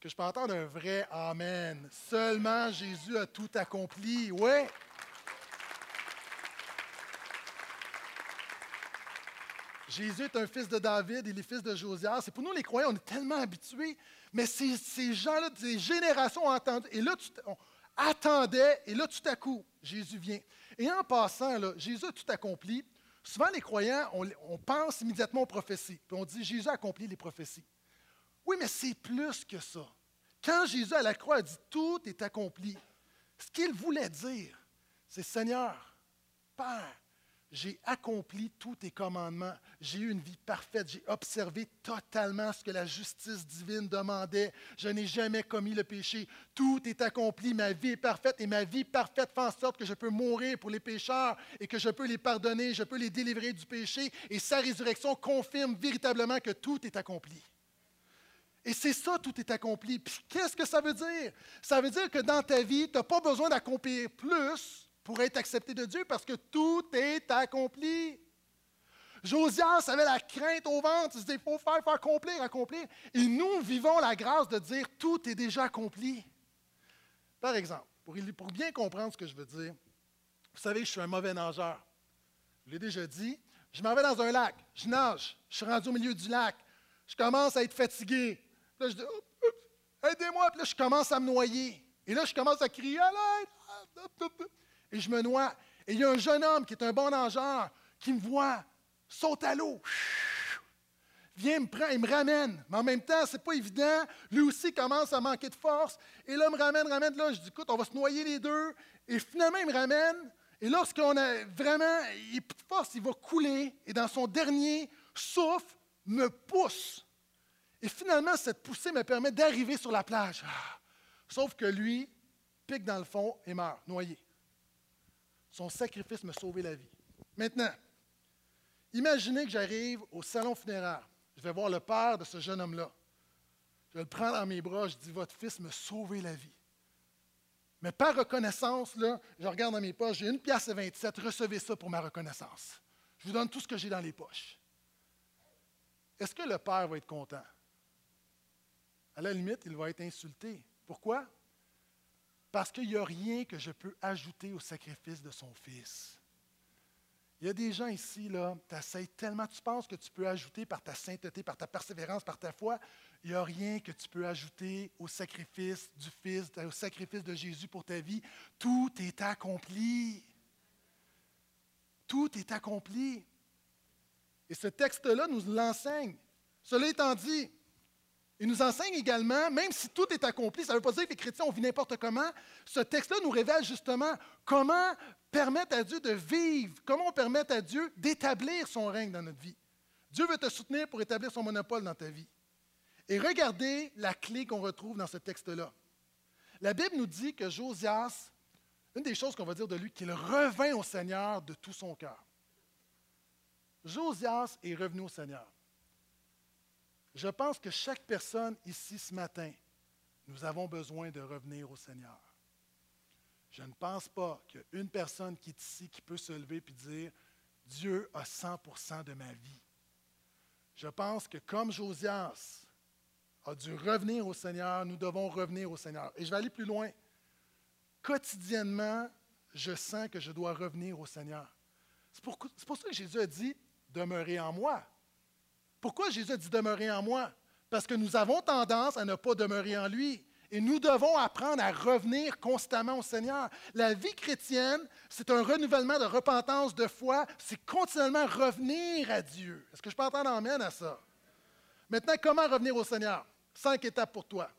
que je peux entendre un vrai Amen? Seulement Jésus a tout accompli. Oui. Jésus est un fils de David, il est fils de Josias. C'est pour nous les croyants, on est tellement habitués, mais ces, gens-là, ces générations ont entendu. Et là, tu on et là, tout à coup, Jésus vient. Et en passant, Jésus a tout accompli. Souvent, les croyants, on, pense immédiatement aux prophéties. Puis on dit Jésus a accompli les prophéties. Oui, mais c'est plus que ça. Quand Jésus à la croix a dit tout est accompli, ce qu'il voulait dire, c'est Seigneur, Père, j'ai accompli tous tes commandements, j'ai eu une vie parfaite, j'ai observé totalement ce que la justice divine demandait, je n'ai jamais commis le péché, tout est accompli, ma vie est parfaite et ma vie parfaite fait en sorte que je peux mourir pour les pécheurs et que je peux les pardonner, je peux les délivrer du péché et sa résurrection confirme véritablement que tout est accompli. Et c'est ça, tout est accompli. Puis qu'est-ce que ça veut dire? Ça veut dire que dans ta vie, tu n'as pas besoin d'accomplir plus pour être accepté de Dieu parce que tout est accompli. Josias avait la crainte au ventre, il disait, il faut faire, faire accomplir, accomplir. Et nous vivons la grâce de dire, tout est déjà accompli. Par exemple, pour, bien comprendre ce que je veux dire, vous savez, je suis un mauvais nageur. Je l'ai déjà dit. Je m'en vais dans un lac, je nage, je suis rendu au milieu du lac, je commence à être fatigué. Là, je dis, aidez-moi. Puis là, je commence à me noyer. Et là, je commence à crier, à l'aide. Et je me noie. Et il y a un jeune homme qui est un bon nageur qui me voit, saute à l'eau. Viens, me prend, il me ramène. Mais en même temps, ce n'est pas évident. Lui aussi commence à manquer de force. Et là, il me ramène, ramène. Là, je dis, écoute, on va se noyer les deux. Et finalement, il me ramène. Et lorsqu'on a vraiment, il a plus de force, il va couler. Et dans son dernier souffle, me pousse. Et finalement, cette poussée me permet d'arriver sur la plage. Ah. Sauf que lui pique dans le fond et meurt, noyé. Son sacrifice m'a sauvé la vie. Maintenant, imaginez que j'arrive au salon funéraire. Je vais voir le père de ce jeune homme-là. Je le prends dans mes bras, je dis, votre fils m'a sauvé la vie. Mais par reconnaissance, je regarde dans mes poches, j'ai une pièce et 27, recevez ça pour ma reconnaissance. Je vous donne tout ce que j'ai dans les poches. Est-ce que le père va être content? À la limite, il va être insulté. Pourquoi? Parce qu'il n'y a rien que je peux ajouter au sacrifice de son fils. Il y a des gens ici, là, tu tellement, tu penses que tu peux ajouter par ta sainteté, par ta persévérance, par ta foi. Il n'y a rien que tu peux ajouter au sacrifice du Fils, au sacrifice de Jésus pour ta vie. Tout est accompli. Tout est accompli. Et ce texte-là nous l'enseigne. Cela étant dit, il nous enseigne également, même si tout est accompli, ça ne veut pas dire que les chrétiens ont vu n'importe comment, ce texte-là nous révèle justement comment permettre à Dieu de vivre, comment on permet à Dieu d'établir son règne dans notre vie. Dieu veut te soutenir pour établir son monopole dans ta vie. Et regardez la clé qu'on retrouve dans ce texte-là. La Bible nous dit que Josias, une des choses qu'on va dire de lui, qu'il revint au Seigneur de tout son cœur. Josias est revenu au Seigneur. Je pense que chaque personne ici ce matin, nous avons besoin de revenir au Seigneur. Je ne pense pas qu'il une personne qui est ici qui peut se lever et dire Dieu a 100% de ma vie. Je pense que comme Josias a dû revenir au Seigneur, nous devons revenir au Seigneur. Et je vais aller plus loin. Quotidiennement, je sens que je dois revenir au Seigneur. C'est pour, ça que Jésus a dit Demeurez en moi. Pourquoi Jésus a dit demeurer en moi? Parce que nous avons tendance à ne pas demeurer en lui. Et nous devons apprendre à revenir constamment au Seigneur. La vie chrétienne, c'est un renouvellement de repentance, de foi. C'est continuellement revenir à Dieu. Est-ce que je peux entendre amène à ça? Maintenant, comment revenir au Seigneur? Cinq étapes pour toi.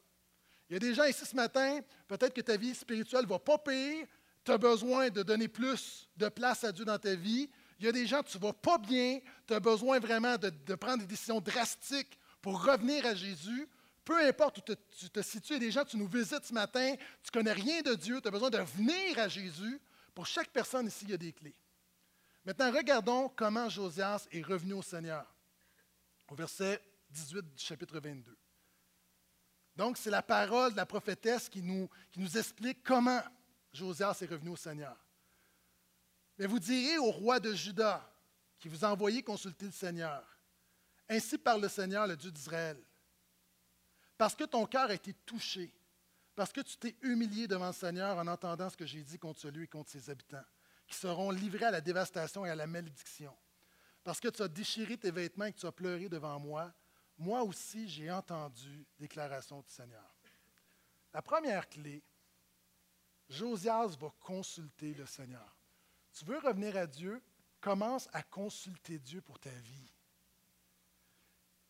Il y a des gens ici ce matin, peut-être que ta vie spirituelle ne va pas pire, tu as besoin de donner plus de place à Dieu dans ta vie. Il y a des gens, tu ne vas pas bien, tu as besoin vraiment de, prendre des décisions drastiques pour revenir à Jésus. Peu importe où tu te situes, il y a des gens, tu nous visites ce matin, tu ne connais rien de Dieu, tu as besoin de venir à Jésus. Pour chaque personne ici, il y a des clés. Maintenant, regardons comment Josias est revenu au Seigneur. Au verset 18 du chapitre 22. Donc, c'est la parole de la prophétesse qui nous, qui nous explique comment Josias est revenu au Seigneur. Mais vous direz au roi de Juda, qui vous a envoyé consulter le Seigneur, Ainsi parle le Seigneur, le Dieu d'Israël. Parce que ton cœur a été touché, parce que tu t'es humilié devant le Seigneur en entendant ce que j'ai dit contre lui et contre ses habitants, qui seront livrés à la dévastation et à la malédiction. Parce que tu as déchiré tes vêtements et que tu as pleuré devant moi, moi aussi j'ai entendu déclaration du Seigneur. La première clé, Josias va consulter le Seigneur. Tu veux revenir à Dieu? Commence à consulter Dieu pour ta vie.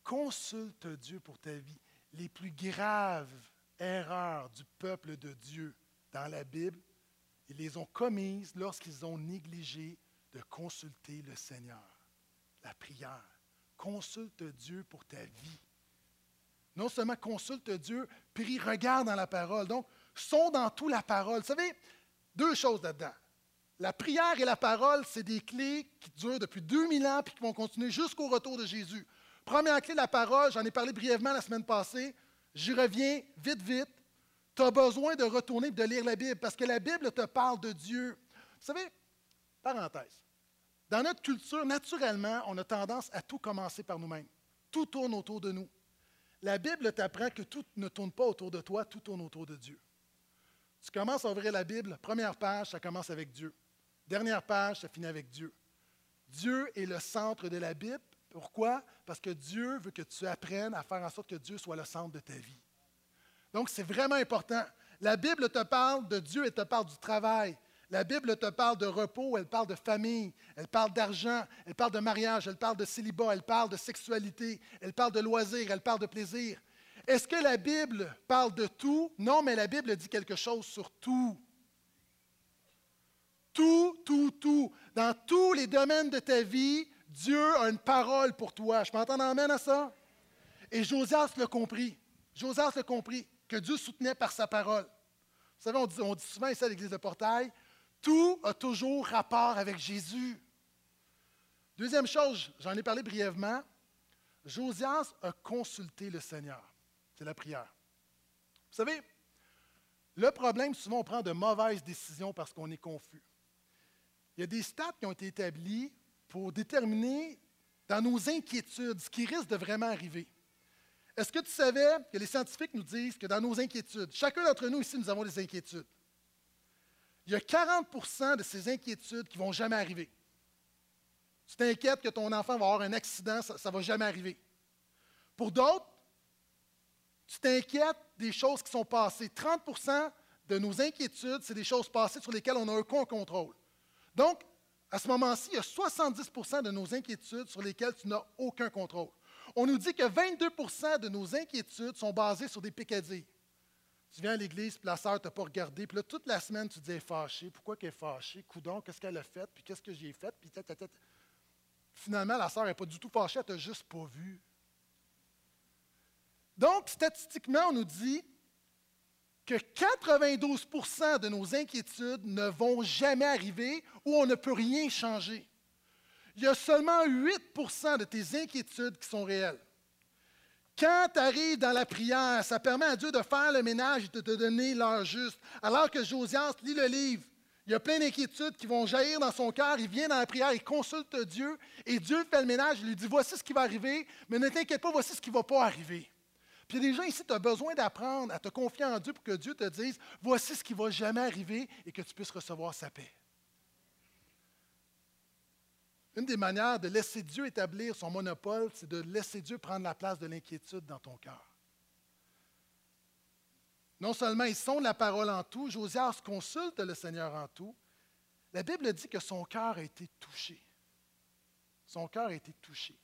Consulte Dieu pour ta vie. Les plus graves erreurs du peuple de Dieu dans la Bible, ils les ont commises lorsqu'ils ont négligé de consulter le Seigneur. La prière. Consulte Dieu pour ta vie. Non seulement consulte Dieu, prie, regarde dans la parole. Donc, sont dans tout la parole. Vous savez, deux choses là-dedans. La prière et la parole, c'est des clés qui durent depuis 2000 ans et qui vont continuer jusqu'au retour de Jésus. Première clé, la parole, j'en ai parlé brièvement la semaine passée. J'y reviens vite, vite. Tu as besoin de retourner et de lire la Bible parce que la Bible te parle de Dieu. Vous savez, parenthèse, dans notre culture, naturellement, on a tendance à tout commencer par nous-mêmes. Tout tourne autour de nous. La Bible t'apprend que tout ne tourne pas autour de toi, tout tourne autour de Dieu. Tu commences à ouvrir la Bible, première page, ça commence avec Dieu. Dernière page, ça finit avec Dieu. Dieu est le centre de la Bible. Pourquoi? Parce que Dieu veut que tu apprennes à faire en sorte que Dieu soit le centre de ta vie. Donc, c'est vraiment important. La Bible te parle de Dieu, elle te parle du travail. La Bible te parle de repos, elle parle de famille, elle parle d'argent, elle parle de mariage, elle parle de célibat, elle parle de sexualité, elle parle de loisirs, elle parle de plaisir. Est-ce que la Bible parle de tout? Non, mais la Bible dit quelque chose sur tout. Tout, tout, tout. Dans tous les domaines de ta vie, Dieu a une parole pour toi. Je m'entends amène à ça? Et Josias l'a compris. Josias l'a compris, que Dieu soutenait par sa parole. Vous savez, on dit souvent ici à l'Église de Portail, tout a toujours rapport avec Jésus. Deuxième chose, j'en ai parlé brièvement, Josias a consulté le Seigneur. C'est la prière. Vous savez, le problème, souvent, on prend de mauvaises décisions parce qu'on est confus. Il y a des stats qui ont été établis pour déterminer dans nos inquiétudes ce qui risque de vraiment arriver. Est-ce que tu savais que les scientifiques nous disent que dans nos inquiétudes, chacun d'entre nous ici, nous avons des inquiétudes. Il y a 40% de ces inquiétudes qui ne vont jamais arriver. Tu t'inquiètes que ton enfant va avoir un accident, ça ne va jamais arriver. Pour d'autres, tu t'inquiètes des choses qui sont passées. 30% de nos inquiétudes, c'est des choses passées sur lesquelles on a un contrôle. Donc, à ce moment-ci, il y a 70% de nos inquiétudes sur lesquelles tu n'as aucun contrôle. On nous dit que 22% de nos inquiétudes sont basées sur des picadilles. Tu viens à l'église, puis la sœur ne t'a pas regardé, puis là, toute la semaine, tu te dis, fâchée. Pourquoi qu'elle est fâchée? Coudon, qu'est-ce qu'elle a fait? Puis qu'est-ce que j'ai fait? Puis Finalement, la sœur n'est pas du tout fâchée, elle t'a juste pas vu. Donc, statistiquement, on nous dit que 92% de nos inquiétudes ne vont jamais arriver ou on ne peut rien changer. Il y a seulement 8% de tes inquiétudes qui sont réelles. Quand tu arrives dans la prière, ça permet à Dieu de faire le ménage et de te donner l'heure juste. Alors que Josias lit le livre, il y a plein d'inquiétudes qui vont jaillir dans son cœur. Il vient dans la prière, il consulte Dieu et Dieu fait le ménage. Il lui dit Voici ce qui va arriver, mais ne t'inquiète pas, voici ce qui ne va pas arriver. Puis il gens ici, tu as besoin d'apprendre à te confier en Dieu pour que Dieu te dise Voici ce qui ne va jamais arriver et que tu puisses recevoir sa paix. Une des manières de laisser Dieu établir son monopole, c'est de laisser Dieu prendre la place de l'inquiétude dans ton cœur. Non seulement ils sont la parole en tout, Josias consulte le Seigneur en tout. La Bible dit que son cœur a été touché. Son cœur a été touché.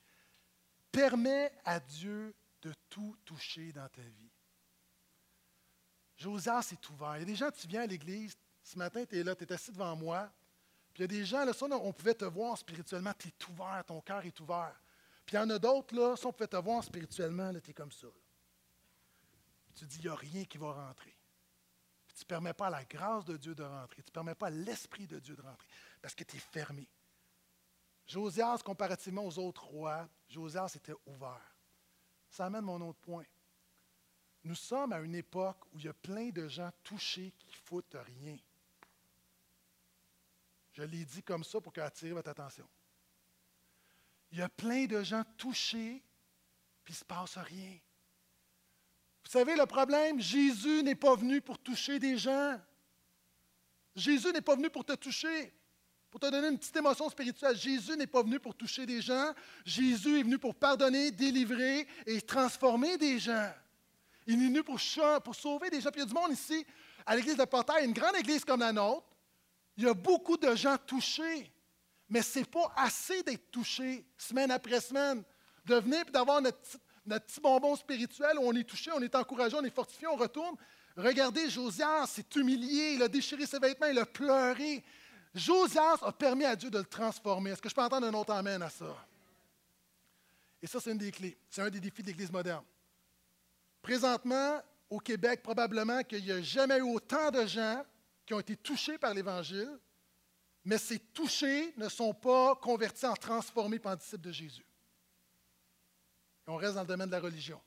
Permets à Dieu de tout toucher dans ta vie. Josias est ouvert. Il y a des gens, tu viens à l'église, ce matin, tu es là, tu es assis devant moi, puis il y a des gens, là, ça, on pouvait te voir spirituellement, tu es ouvert, ton cœur est ouvert. Puis il y en a d'autres, là, ça, on pouvait te voir spirituellement, tu es comme ça. tu dis, il n'y a rien qui va rentrer. Tu ne permets pas à la grâce de Dieu de rentrer. Tu ne permets pas à l'Esprit de Dieu de rentrer. Parce que tu es fermé. Josias, comparativement aux autres rois, Josias était ouvert. Ça amène mon autre point. Nous sommes à une époque où il y a plein de gens touchés qui foutent rien. Je l'ai dit comme ça pour attirer votre attention. Il y a plein de gens touchés, puis il ne se passe rien. Vous savez le problème? Jésus n'est pas venu pour toucher des gens. Jésus n'est pas venu pour te toucher, pour te donner une petite émotion spirituelle. Jésus n'est pas venu pour toucher des gens. Jésus est venu pour pardonner, délivrer et transformer des gens. Il est venu pour, sauver des gens. Puis il y a du monde ici, à l'église de Portail, une grande église comme la nôtre, il y a beaucoup de gens touchés, mais ce n'est pas assez d'être touché semaine après semaine, de venir et d'avoir notre, petit bonbon spirituel où on est touché, on est encouragé, on est fortifié, on retourne. Regardez, Josias s'est humilié, il a déchiré ses vêtements, il a pleuré. Josias a permis à Dieu de le transformer. Est-ce que je peux entendre un autre amène à ça? Et ça, c'est une des clés. C'est un des défis de l'Église moderne. Présentement, au Québec, probablement qu'il n'y a jamais eu autant de gens qui ont été touchés par l'Évangile, mais ces touchés ne sont pas convertis en transformés par disciples de Jésus. on reste dans le domaine de la religion.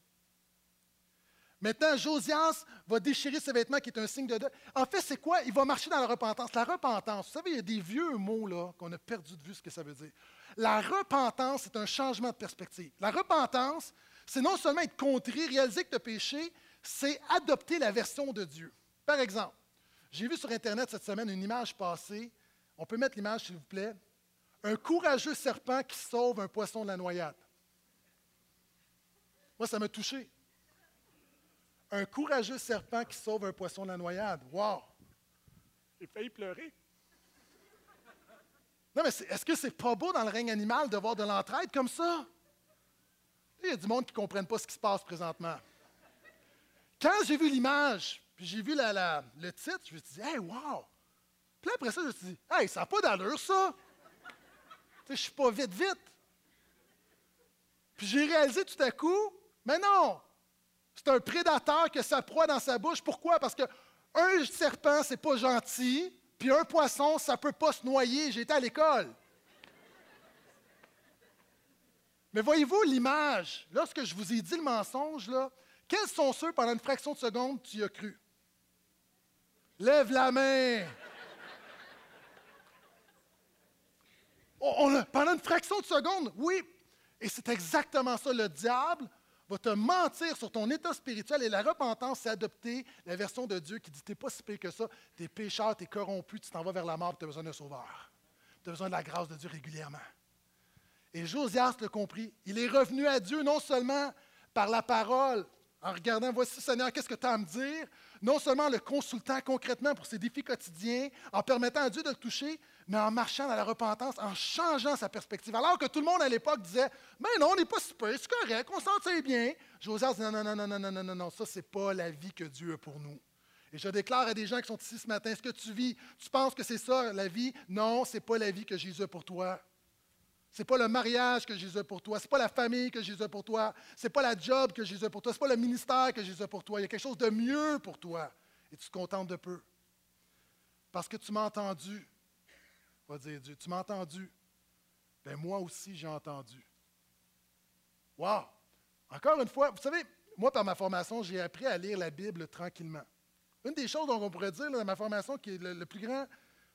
Maintenant, Josias va déchirer ses vêtements, qui est un signe de deuil. En fait, c'est quoi? Il va marcher dans la repentance. La repentance, vous savez, il y a des vieux mots là qu'on a perdu de vue ce que ça veut dire. La repentance, c'est un changement de perspective. La repentance, c'est non seulement être contrit, réaliser que tu as péché, c'est adopter la version de Dieu. Par exemple, j'ai vu sur Internet cette semaine une image passée. On peut mettre l'image, s'il vous plaît. Un courageux serpent qui sauve un poisson de la noyade. Moi, ça m'a touché. Un courageux serpent qui sauve un poisson de la noyade. Wow! J'ai failli pleurer. Non, mais est-ce que c'est pas beau dans le règne animal de voir de l'entraide comme ça? Il y a du monde qui ne comprenne pas ce qui se passe présentement. Quand j'ai vu l'image, puis j'ai vu le titre, je me suis dit, hey, wow! Puis après ça, je me suis dit, hey, ça n'a pas d'allure, ça! je ne suis pas vite, vite. Puis j'ai réalisé tout à coup, mais non! C'est un prédateur qui a sa proie dans sa bouche. Pourquoi? Parce qu'un serpent, c'est pas gentil, puis un poisson, ça peut pas se noyer. J'étais à l'école. Mais voyez-vous l'image, lorsque je vous ai dit le mensonge, là, quels sont ceux pendant une fraction de seconde tu y as cru? Lève la main. pendant une fraction de seconde, oui. Et c'est exactement ça. Le diable va te mentir sur ton état spirituel et la repentance, c'est adopter la version de Dieu qui dit Tu n'es pas si pire que ça, tu es pécheur, tu es corrompu, tu t'en vas vers la mort, tu as besoin d'un sauveur. Tu as besoin de la grâce de Dieu régulièrement. Et Josias l'a compris. Il est revenu à Dieu non seulement par la parole, en regardant, voici Seigneur, qu'est-ce que tu as à me dire? Non seulement le consultant concrètement pour ses défis quotidiens, en permettant à Dieu de le toucher, mais en marchant dans la repentance, en changeant sa perspective. Alors que tout le monde à l'époque disait Mais non, on n'est pas super, c'est correct, on s'en tire bien. Josias dit Non, non, non, non, non, non, non, non, ça, c'est pas la vie que Dieu a pour nous. Et je déclare à des gens qui sont ici ce matin Est-ce que tu vis Tu penses que c'est ça la vie? Non, c'est pas la vie que Jésus a pour toi. C'est pas le mariage que Jésus a pour toi, c'est pas la famille que Jésus a pour toi, c'est pas la job que Jésus a pour toi, c'est pas le ministère que Jésus a pour toi. Il y a quelque chose de mieux pour toi et tu te contentes de peu. Parce que tu m'as entendu, Va dire Dieu, tu m'as entendu. Ben moi aussi, j'ai entendu. Wow! Encore une fois, vous savez, moi, par ma formation, j'ai appris à lire la Bible tranquillement. Une des choses dont on pourrait dire dans ma formation qui est le, plus, grand,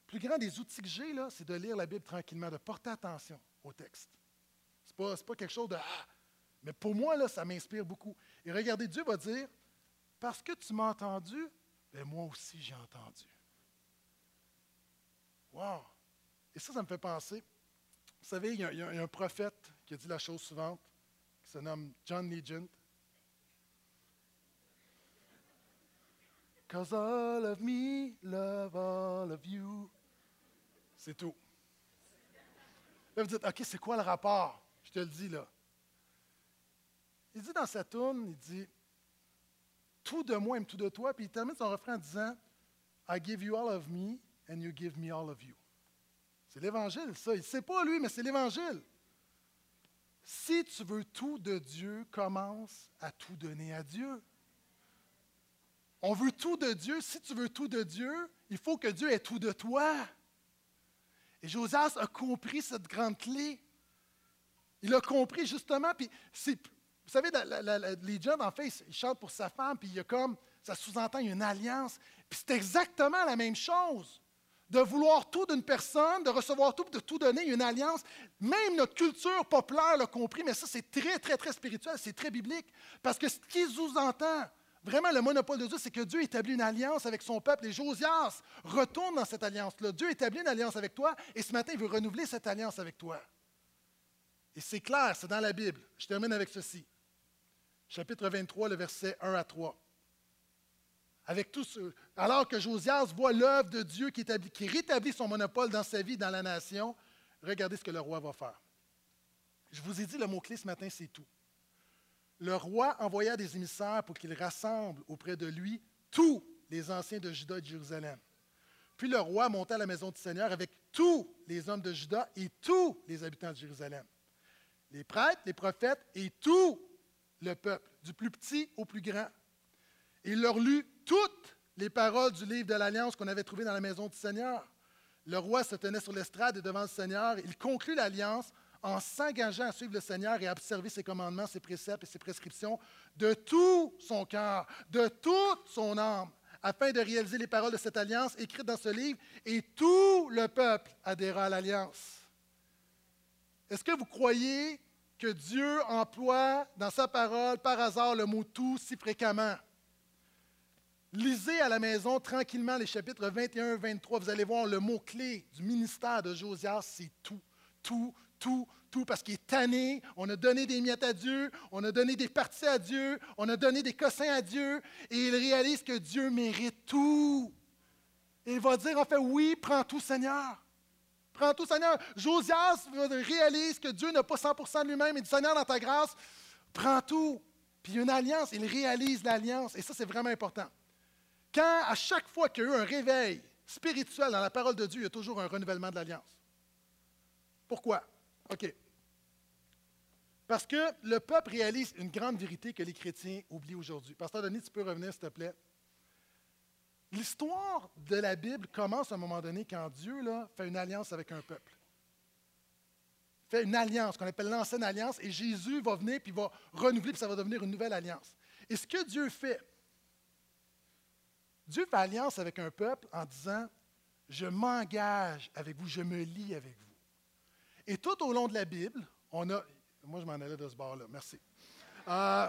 plus grand des outils que j'ai, c'est de lire la Bible tranquillement, de porter attention au texte. Ce n'est pas, pas, quelque chose de ah! Mais pour moi, là, ça m'inspire beaucoup. Et regardez, Dieu va dire Parce que tu m'as entendu, ben moi aussi j'ai entendu. Wow! Et ça, ça me fait penser. Vous savez, il y, a, un prophète qui a dit la chose suivante, qui se nomme John Legend. Cause all of me love all of you. C'est tout. Là, vous dites, OK, c'est quoi le rapport? Je te le dis là. Il dit dans sa tourne, il dit, tout de moi aime tout de toi, puis il termine son refrain en disant, I give you all of me, and you give me all of you. C'est l'Évangile, ça. Il ne sait pas, lui, mais c'est l'Évangile. Si tu veux tout de Dieu, commence à tout donner à Dieu. On veut tout de Dieu. Si tu veux tout de Dieu, il faut que Dieu ait tout de toi. Et Josias a compris cette grande clé. Il a compris justement, puis vous savez, les jeunes, en fait, ils chantent pour sa femme, puis il y a comme, ça sous-entend, une alliance. Puis c'est exactement la même chose. De vouloir tout d'une personne, de recevoir tout, de tout donner, une alliance. Même notre culture populaire l'a compris, mais ça, c'est très, très, très spirituel, c'est très biblique. Parce que ce qui sous-entend, Vraiment, le monopole de Dieu, c'est que Dieu établit une alliance avec son peuple. Et Josias retourne dans cette alliance-là. Dieu établit une alliance avec toi et ce matin, il veut renouveler cette alliance avec toi. Et c'est clair, c'est dans la Bible. Je termine avec ceci. Chapitre 23, le verset 1 à 3. Avec tout alors que Josias voit l'œuvre de Dieu qui, qui rétablit son monopole dans sa vie, dans la nation, regardez ce que le roi va faire. Je vous ai dit le mot-clé ce matin, c'est tout le roi envoya des émissaires pour qu'ils rassemblent auprès de lui tous les anciens de Juda et de Jérusalem. Puis le roi monta à la maison du Seigneur avec tous les hommes de Juda et tous les habitants de Jérusalem, les prêtres, les prophètes et tout le peuple, du plus petit au plus grand. Il leur lut toutes les paroles du livre de l'Alliance qu'on avait trouvé dans la maison du Seigneur. Le roi se tenait sur l'estrade et devant le Seigneur. Il conclut l'alliance en s'engageant à suivre le Seigneur et à observer ses commandements, ses préceptes et ses prescriptions de tout son cœur, de toute son âme, afin de réaliser les paroles de cette alliance écrites dans ce livre, et tout le peuple adhéra à l'alliance. Est-ce que vous croyez que Dieu emploie dans sa parole par hasard le mot tout si fréquemment? Lisez à la maison tranquillement les chapitres 21 23. Vous allez voir le mot-clé du ministère de Josias, c'est tout. Tout, tout, tout, parce qu'il est tanné. On a donné des miettes à Dieu, on a donné des parties à Dieu, on a donné des cossins à Dieu, et il réalise que Dieu mérite tout. Et il va dire, en fait, oui, prends tout, Seigneur. Prends tout, Seigneur. Josias réalise que Dieu n'a pas 100% de lui-même. Il dit, Seigneur, dans ta grâce, prends tout. Puis une alliance, il réalise l'alliance. Et ça, c'est vraiment important. Quand, à chaque fois qu'il y a eu un réveil spirituel dans la parole de Dieu, il y a toujours un renouvellement de l'alliance. Pourquoi? OK. Parce que le peuple réalise une grande vérité que les chrétiens oublient aujourd'hui. Pasteur Denis, tu peux revenir, s'il te plaît. L'histoire de la Bible commence à un moment donné quand Dieu fait une alliance avec un peuple. fait une alliance qu'on appelle l'ancienne alliance, et Jésus va venir, puis va renouveler, puis ça va devenir une nouvelle alliance. Et ce que Dieu fait, Dieu fait alliance avec un peuple en disant, je m'engage avec vous, je me lie avec vous. Et tout au long de la Bible, on a... Moi, je m'en allais de ce bord-là, merci. Euh,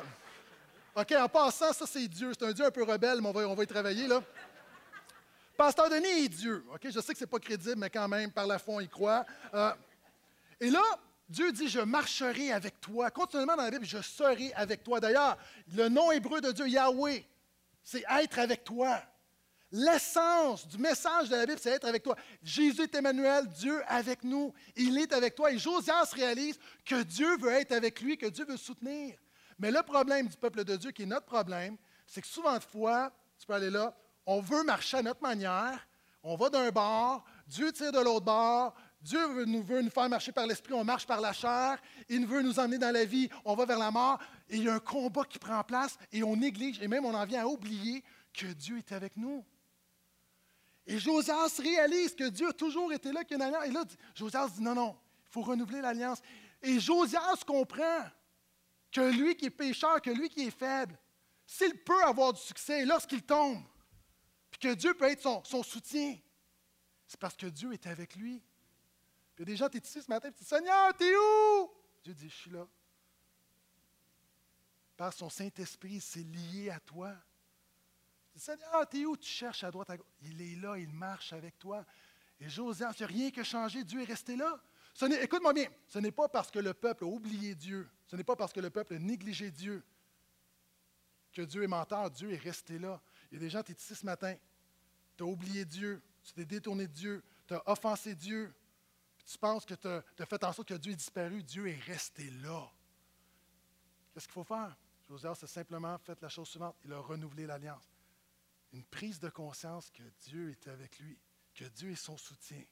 OK, en passant, ça, c'est Dieu. C'est un Dieu un peu rebelle, mais on va, on y travailler, là. Pasteur Denis est Dieu. OK, je sais que ce n'est pas crédible, mais quand même, par la foi, il croit. Euh, et là, Dieu dit, je marcherai avec toi. Continuellement dans la Bible, je serai avec toi. D'ailleurs, le nom hébreu de Dieu, Yahweh, c'est être avec toi. L'essence du message de la Bible, c'est être avec toi. Jésus est Emmanuel, Dieu avec nous. Il est avec toi. Et Josias réalise que Dieu veut être avec lui, que Dieu veut soutenir. Mais le problème du peuple de Dieu, qui est notre problème, c'est que souvent de fois, tu peux aller là, on veut marcher à notre manière, on va d'un bord, Dieu tire de l'autre bord, Dieu veut nous, veut nous faire marcher par l'esprit, on marche par la chair, il veut nous emmener dans la vie, on va vers la mort, et il y a un combat qui prend place, et on néglige, et même on en vient à oublier que Dieu est avec nous. Et Josias réalise que Dieu a toujours été là, qu'il y a une alliance. Et là, Josias dit non, non, il faut renouveler l'alliance. Et Josias comprend que lui qui est pécheur, que lui qui est faible, s'il peut avoir du succès lorsqu'il tombe, puis que Dieu peut être son, son soutien, c'est parce que Dieu est avec lui. Puis gens, tu es ici ce matin, tu dis Seigneur, t'es où? Dieu dit Je suis là. Par son Saint-Esprit, c'est lié à toi. Seigneur, t'es où? Tu cherches à droite, à gauche. Il est là, il marche avec toi. Et Josias, il n'y rien qui a changé, Dieu est resté là. Écoute-moi bien, ce n'est pas parce que le peuple a oublié Dieu, ce n'est pas parce que le peuple a négligé Dieu que Dieu est menteur, Dieu est resté là. Il y a des gens, tu es ici ce matin, tu as oublié Dieu, tu t'es détourné de Dieu, tu as offensé Dieu, tu penses que tu as, fait en sorte que Dieu est disparu, Dieu est resté là. Qu'est-ce qu'il faut faire? Josias a simplement fait la chose suivante, il a renouvelé l'alliance une prise de conscience que Dieu est avec lui, que Dieu est son soutien,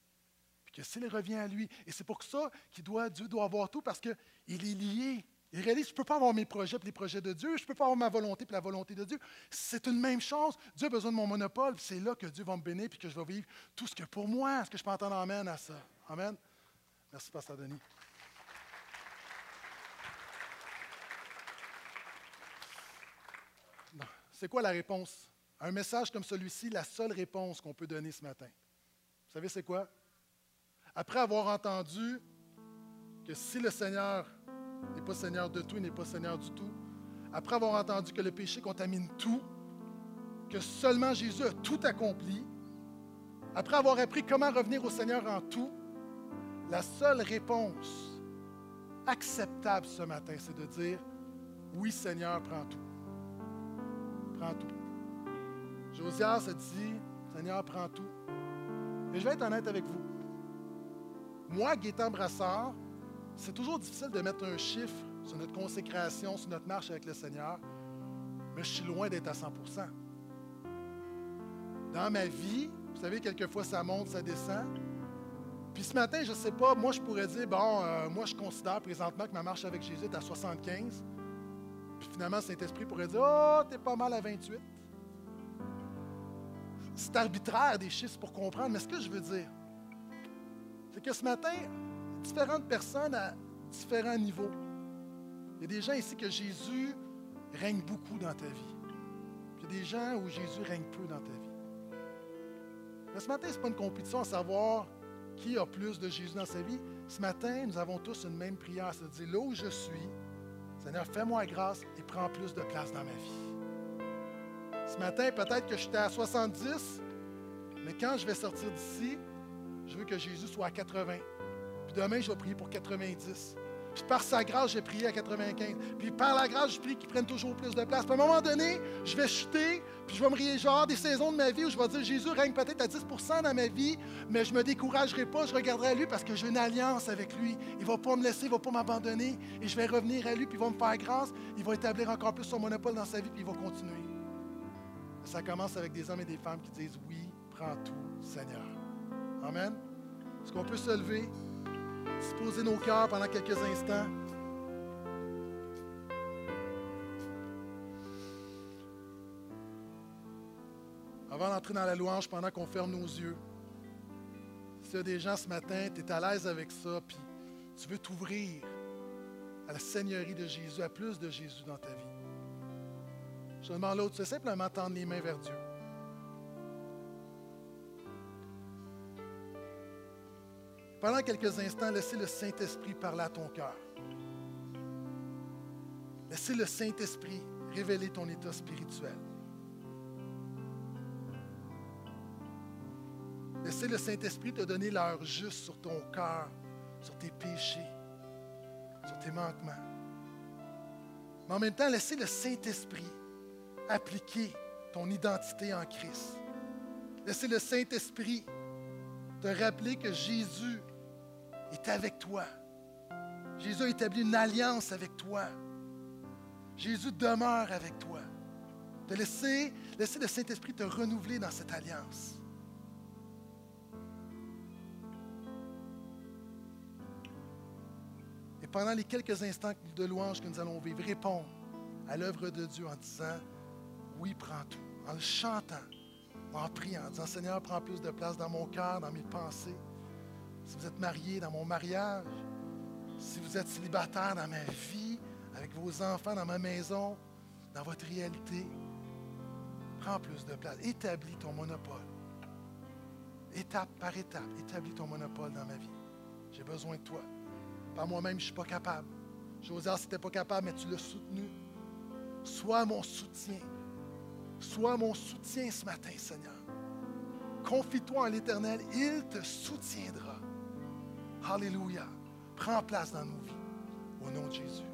puis que s'il revient à lui, et c'est pour ça qu'il doit, Dieu doit avoir tout, parce qu'il est lié. Il réalise, je ne peux pas avoir mes projets et les projets de Dieu, je ne peux pas avoir ma volonté et la volonté de Dieu. C'est une même chose. Dieu a besoin de mon monopole, c'est là que Dieu va me bénir et que je vais vivre tout ce que pour moi. Est-ce que je peux entendre Amen à ça? Amen. Merci, Pasteur Denis. C'est quoi la réponse? Un message comme celui-ci, la seule réponse qu'on peut donner ce matin. Vous savez, c'est quoi? Après avoir entendu que si le Seigneur n'est pas Seigneur de tout, il n'est pas Seigneur du tout, après avoir entendu que le péché contamine tout, que seulement Jésus a tout accompli, après avoir appris comment revenir au Seigneur en tout, la seule réponse acceptable ce matin, c'est de dire, oui Seigneur, prends tout. Prends tout. Josias a dit, Seigneur, prends tout. Et je vais être honnête avec vous. Moi, Gaétan Brassard, c'est toujours difficile de mettre un chiffre sur notre consécration, sur notre marche avec le Seigneur, mais je suis loin d'être à 100% Dans ma vie, vous savez, quelquefois ça monte, ça descend. Puis ce matin, je ne sais pas, moi je pourrais dire, bon, euh, moi je considère présentement que ma marche avec Jésus est à 75. Puis finalement, Saint-Esprit pourrait dire, oh, t'es pas mal à 28 c'est arbitraire des chiffres pour comprendre, mais ce que je veux dire, c'est que ce matin, différentes personnes à différents niveaux. Il y a des gens ici que Jésus règne beaucoup dans ta vie. Puis il y a des gens où Jésus règne peu dans ta vie. Mais ce matin, ce n'est pas une compétition à savoir qui a plus de Jésus dans sa vie? Ce matin, nous avons tous une même prière, c'est-à-dire là où je suis, Seigneur, fais-moi grâce et prends plus de place dans ma vie. Ce matin, peut-être que j'étais à 70, mais quand je vais sortir d'ici, je veux que Jésus soit à 80. Puis demain, je vais prier pour 90. Puis par sa grâce, j'ai prié à 95. Puis par la grâce, je prie qu'il prenne toujours plus de place. Puis à un moment donné, je vais chuter, puis je vais me rier genre des saisons de ma vie où je vais dire Jésus règne peut-être à 10% dans ma vie, mais je ne me découragerai pas, je regarderai à lui parce que j'ai une alliance avec lui. Il ne va pas me laisser, il ne va pas m'abandonner. Et je vais revenir à lui, puis il va me faire grâce. Il va établir encore plus son monopole dans sa vie, puis il va continuer. Ça commence avec des hommes et des femmes qui disent Oui, prends tout, Seigneur. Amen. Est-ce qu'on peut se lever, se nos cœurs pendant quelques instants? Avant d'entrer dans la louange, pendant qu'on ferme nos yeux, s'il y a des gens ce matin, tu es à l'aise avec ça, puis tu veux t'ouvrir à la Seigneurie de Jésus, à plus de Jésus dans ta vie. Je demande l'autre, c'est simplement tendre les mains vers Dieu. Pendant quelques instants, laissez le Saint-Esprit parler à ton cœur. Laissez le Saint-Esprit révéler ton état spirituel. Laissez le Saint-Esprit te donner l'heure juste sur ton cœur, sur tes péchés, sur tes manquements. Mais en même temps, laissez le Saint-Esprit appliquer ton identité en Christ. Laissez le Saint-Esprit te rappeler que Jésus est avec toi. Jésus a établi une alliance avec toi. Jésus demeure avec toi. De laisser, laisser le Saint-Esprit te renouveler dans cette alliance. Et pendant les quelques instants de louange que nous allons vivre, répondre à l'œuvre de Dieu en disant, oui, prends tout, en le chantant, en priant, en disant, Seigneur, prends plus de place dans mon cœur, dans mes pensées. Si vous êtes marié, dans mon mariage, si vous êtes célibataire, dans ma vie, avec vos enfants, dans ma maison, dans votre réalité, prends plus de place. Établis ton monopole. Étape par étape, établis ton monopole dans ma vie. J'ai besoin de toi. Par moi-même, je ne suis pas capable. Joseph, si tu n'étais pas capable, mais tu l'as soutenu. Sois mon soutien. Sois mon soutien ce matin, Seigneur. Confie-toi en l'Éternel, il te soutiendra. Alléluia. Prends place dans nos vies. Au nom de Jésus.